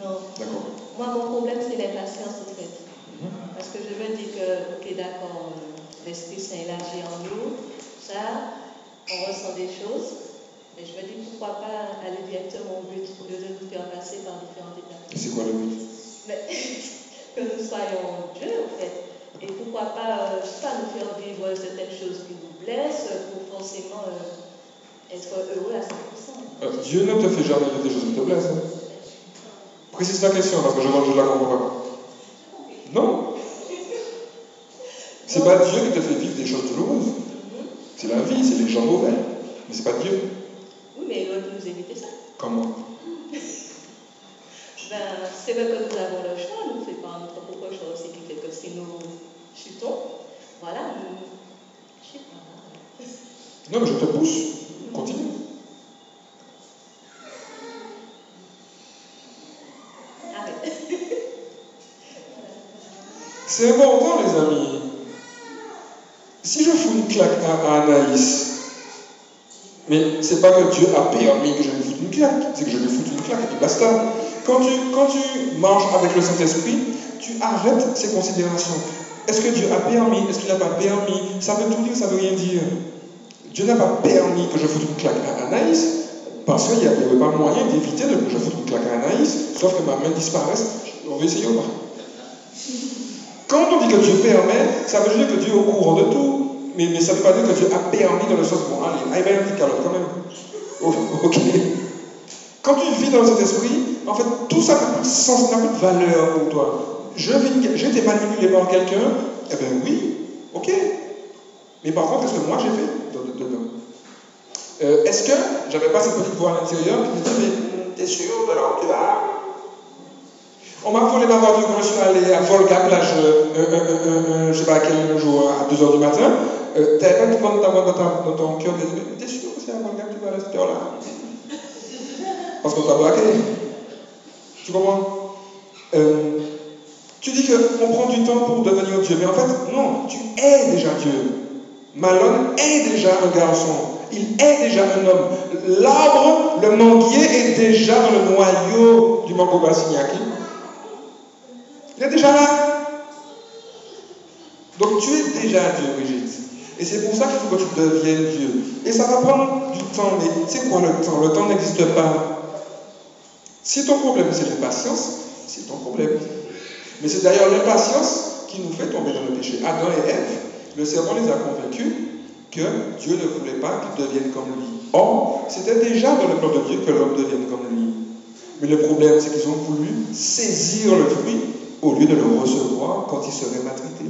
Non. D'accord. Moi, mon problème, c'est l'impatience, en fait. Mhm. Parce que je me dis que, ok, d'accord, euh, l'Esprit Saint il agit en nous, ça, on ressent des choses, mais je me dis pourquoi pas aller directement au but au lieu de nous faire passer par différentes étapes. Et c'est quoi le but? Mais que nous soyons Dieu, en fait. Et pourquoi pas, euh, sais pas, nous faire vivre certaines choses qui nous blessent pour forcément euh, être heureux à 100%. Euh, Dieu ne te fait jamais vivre des choses qui te plaisent. hein. Précise la question parce que je ne la comprends pas. Non. C'est pas Dieu qui te fait vivre des choses douloureuses. C'est la vie, c'est les gens mauvais. Mais c'est pas Dieu. Oui, mais il aurait pu nous éviter ça. Comment? Ben, c'est vrai que nous avons le choix, nous fait par notre propre choix aussi qui fait que si nous chutons, voilà, nous, je sais pas. Non, mais je te pousse. Continue. C'est important, les amis. Si je fous une claque à, à Anaïs, mais c'est pas que Dieu a permis que je lui foute une claque, c'est que je lui foute une claque, et basta. Quand tu, quand tu marches avec le Saint-Esprit, tu arrêtes ces considérations. Est-ce que Dieu a permis? Est-ce qu'il n'a pas permis? Ça veut tout dire, ça veut rien dire. Dieu n'a pas permis que je foute une claque à Anaïs, parce qu'il n'y avait pas moyen d'éviter que je foute une claque à Anaïs, sauf que ma main disparaisse. On va essayer ou pas? Quand on dit que Dieu permet, ça veut dire que Dieu est au courant de tout. Mais, ça ne veut pas dire que Dieu a permis dans le sens, bon, allez, allez, ben, calotte quand même. Oh, ok. Quand tu vis dans cet esprit, en fait, tout ça n'a plus de sens, n'a plus de valeur pour toi. J'ai été manipulé par quelqu'un, eh bien oui, ok. Mais par contre, qu'est-ce que moi j'ai fait? Euh, Est-ce que j'avais pas cette petite voix à l'intérieur qui me disait, mais t'es sûr de là où tu vas? On m'a volé ma voiture quand je suis allé à Volga, plage, euh, euh, euh, euh, je sais pas à quel jour, à 2h du matin. T'avais pas tout le dans, ton cœur, mais t'es sûr que c'est à Volga que tu vas à cette heure-là Parce qu'on t'a braqué. Tu comprends? Tu dis qu'on prend du temps pour devenir Dieu, mais en fait, non, tu es déjà Dieu. Malone est déjà un garçon. Il est déjà un homme. L'arbre, le manguier, est déjà dans le noyau du mango bassignaki. Il est déjà là. Donc tu es déjà Dieu, Brigitte. Et c'est pour ça qu'il faut que tu deviennes Dieu. Et ça va prendre du temps, mais c'est quoi le temps? Le temps n'existe pas. Si ton problème c'est l'impatience, c'est ton problème. Mais c'est d'ailleurs l'impatience qui nous fait tomber dans le péché. Adam et Ève, le serpent les a convaincus que Dieu ne voulait pas qu'ils deviennent comme lui. Or, c'était déjà dans le plan de Dieu que l'homme devienne comme lui. Mais le problème, c'est qu'ils ont voulu saisir le fruit au lieu de le recevoir quand il serait matrité.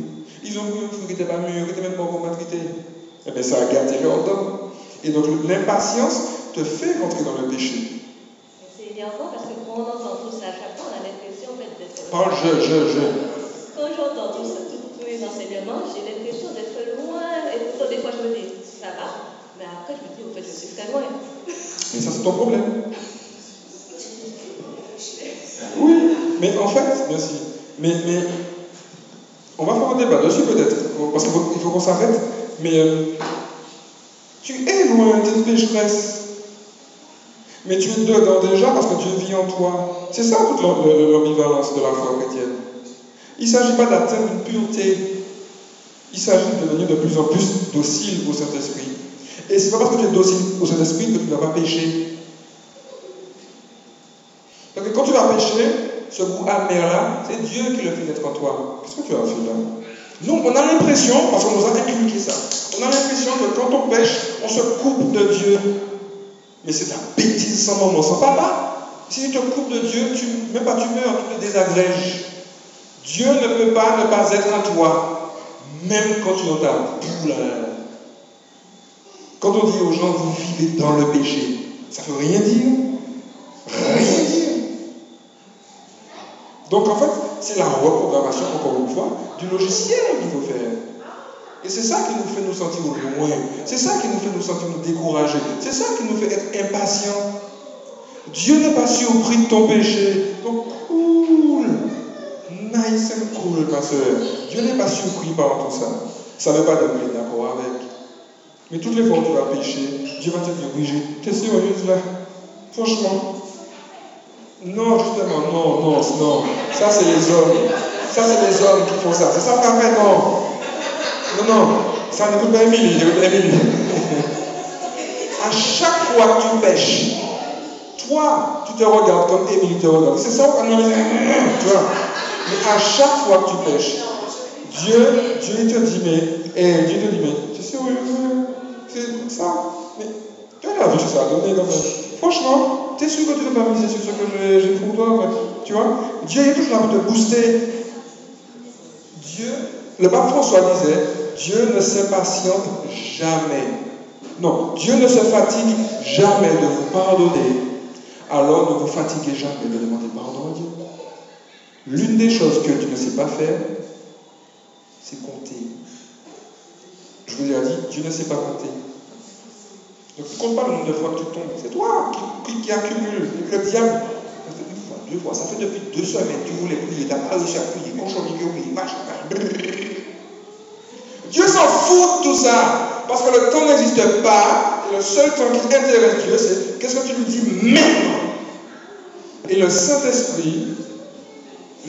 Ils ont voulu un fruit qui n'était pas mûr, qui n'était même pas encore matrité. Eh bien, ça a gâté leur don. Et donc, l'impatience te fait rentrer dans le péché. C'est énervant parce que quand on entend tout ça à chaque fois, on a l'impression en fait d'être. Parle je, je, je. Quand j'entends tous tous les enseignements, j'ai l'impression d'être loin. Et pourtant, des fois, je me dis, ça va. Mais après, je me dis, en fait, je suis très loin. Mais ça, c'est ton problème. Oui, mais en fait, merci. Mais, mais on va faire un débat dessus peut-être, parce qu'il faut, qu'on s'arrête. Mais euh, tu es loin, tu es une pécheresse. Mais tu es dedans déjà parce que Dieu vit en toi. C'est ça toute l'am- l'ambivalence de la foi chrétienne. Il ne s'agit pas d'atteindre une pureté. Il s'agit de devenir de plus en plus docile au Saint-Esprit. Et c'est pas parce que tu es docile au Saint-Esprit que tu ne vas pas pécher. Parce que quand tu vas pécher, ce goût amer-là, c'est Dieu qui le fait naître en toi. Qu'est-ce que tu as fait là? Nous, on a l'impression, parce qu'on nous a inculqué ça, on a l'impression que quand on pêche, on se coupe de Dieu. Mais c'est la bêtise sans nom, sans papa. Si tu te coupes de Dieu, tu, même pas tu meurs, tu te désagrèges. Dieu ne peut pas ne pas être en toi, même quand tu ta boule. Quand on dit aux gens, vous vivez dans le péché, ça ne veut rien dire. Rien dire. Donc en fait, c'est la reprogrammation, encore une fois, du logiciel qu'il faut faire. Et c'est ça qui nous fait nous sentir loin. C'est ça qui nous fait nous sentir nous décourager. C'est ça qui nous fait être impatients. Dieu n'est pas surpris de ton péché. Donc, cool. Nice and cool, ma soeur. Dieu n'est pas surpris par tout ça. Ça ne veut pas dire d'accord avec. Mais toutes les fois où tu vas pécher, Dieu va te dire, Brigitte, t'es sérieuse là? Franchement. Non, justement, non, non, non. Ça, c'est les hommes. Ça, c'est les hommes qui font ça. C'est ça, pas vrai, non. Non, non, ça n'écoute pas Émilie, n'écoute pas à chaque fois que tu pêches, toi, tu te regardes comme Émilie te regarde. C'est ça, on tu vois. Mais à chaque fois que tu pêches, Dieu, Dieu te dit, mais, et Dieu te dit, mais, tu sais, oui, c'est ça. Mais, quelle avis ça a donné quand même Franchement, tu es sûr que tu ne pas miser sur ce que j'ai pour toi, en fait. Tu vois? Dieu est toujours là pour te booster. Dieu, le pape François disait, Dieu ne s'impatiente jamais. Non, Dieu ne se fatigue jamais de vous pardonner. Alors ne vous fatiguez jamais de demander pardon à Dieu. L'une des choses que tu ne sais pas faire, c'est compter. Je vous ai dit, Dieu ne sait pas compter. Donc ne compte pas le nombre de fois que tu tombes. C'est toi qui, accumule. Le diable, ça fait une fois, deux fois. Ça fait depuis deux semaines. Tu voulais prier, tu n'as pas réussi à prier. Cochon, oui, machin, Dieu s'en fout de tout ça. Parce que le temps n'existe pas. Et le seul temps qui intéresse Dieu, c'est qu'est-ce que tu lui dis maintenant? Et le Saint-Esprit,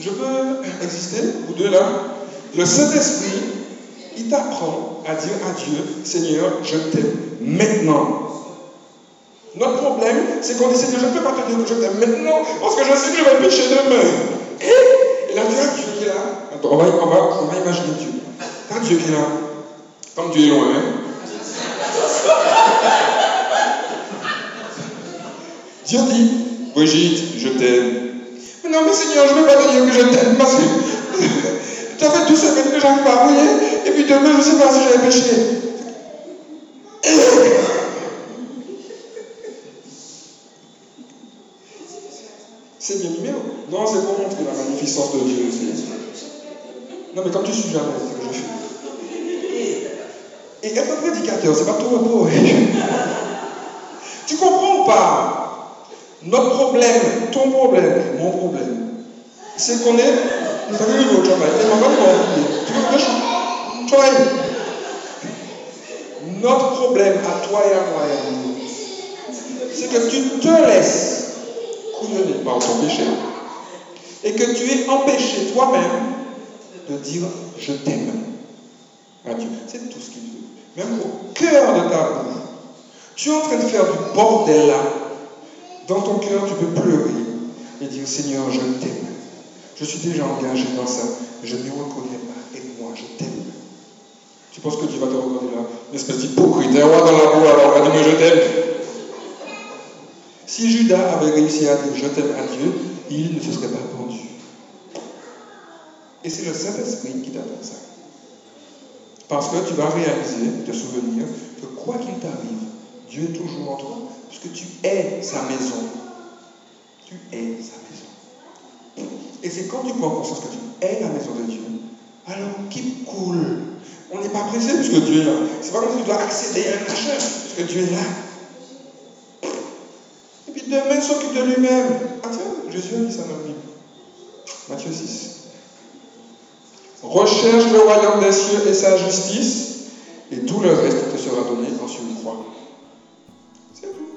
je peux exister, vous deux là? Le Saint-Esprit, il t'apprend à dire à Dieu, Seigneur, je t'aime maintenant. Notre problème, c'est qu'on dit, Seigneur, je ne peux pas te dire que je t'aime maintenant, parce que je sais que je vais pécher demain. Et, là, tu Dieu qui est là. On va, on va, on va imaginer Dieu. Quand Dieu qui est là, comme Dieu est loin, hein? Dieu dit, Brigitte, je t'aime. Non, mais Seigneur, je ne veux pas te dire que je t'aime tout semaines que j'arrive à prier, et puis demain, je ne sais pas si j'avais péché. C'est bien numéro. Non, c'est pour montrer la magnificence de Dieu. Non, mais comme tu suis jamais, c'est que je fais. Et être un prédicateur, c'est pas tout repos. tu comprends ou pas? Notre problème, ton problème, mon problème, c'est qu'on est. Notre problème à toi et à moi et à nous, c'est que tu te laisses couillonner par ton péché et que tu es empêché toi-même de dire je t'aime. C'est tout ce qu'il veut. Même au cœur de ta bouche. Tu es en train de faire du bordel là. Dans ton cœur, tu peux pleurer et dire Seigneur, je t'aime. Je suis déjà engagé dans ça. Je ne reconnais pas. Aide-moi, je t'aime. Tu penses que Dieu va te reconnaître là? Une espèce d'hypocrite. Un roi dans la boue, alors dis-moi je t'aime. Si Judas avait réussi à dire je t'aime à Dieu, il ne se serait pas pendu. Et c'est le Saint-Esprit qui t'attend ça. Parce que tu vas réaliser, te souvenir, que quoi qu'il t'arrive, Dieu est toujours en toi, puisque tu es sa maison. Tu es sa maison. Et c'est quand tu prends conscience que tu es la maison de Dieu, alors keep cool. On n'est pas pressé puisque Dieu est là. C'est pas comme si tu dois accéder à un machin, puisque Dieu est là. Et puis demain s'occupe de lui-même. Ah tiens, Jésus a dit ça dans la Bible. Matthieu 6. Recherche le royaume des cieux et sa justice, et tout le reste te sera donné quand tu le crois. C'est tout.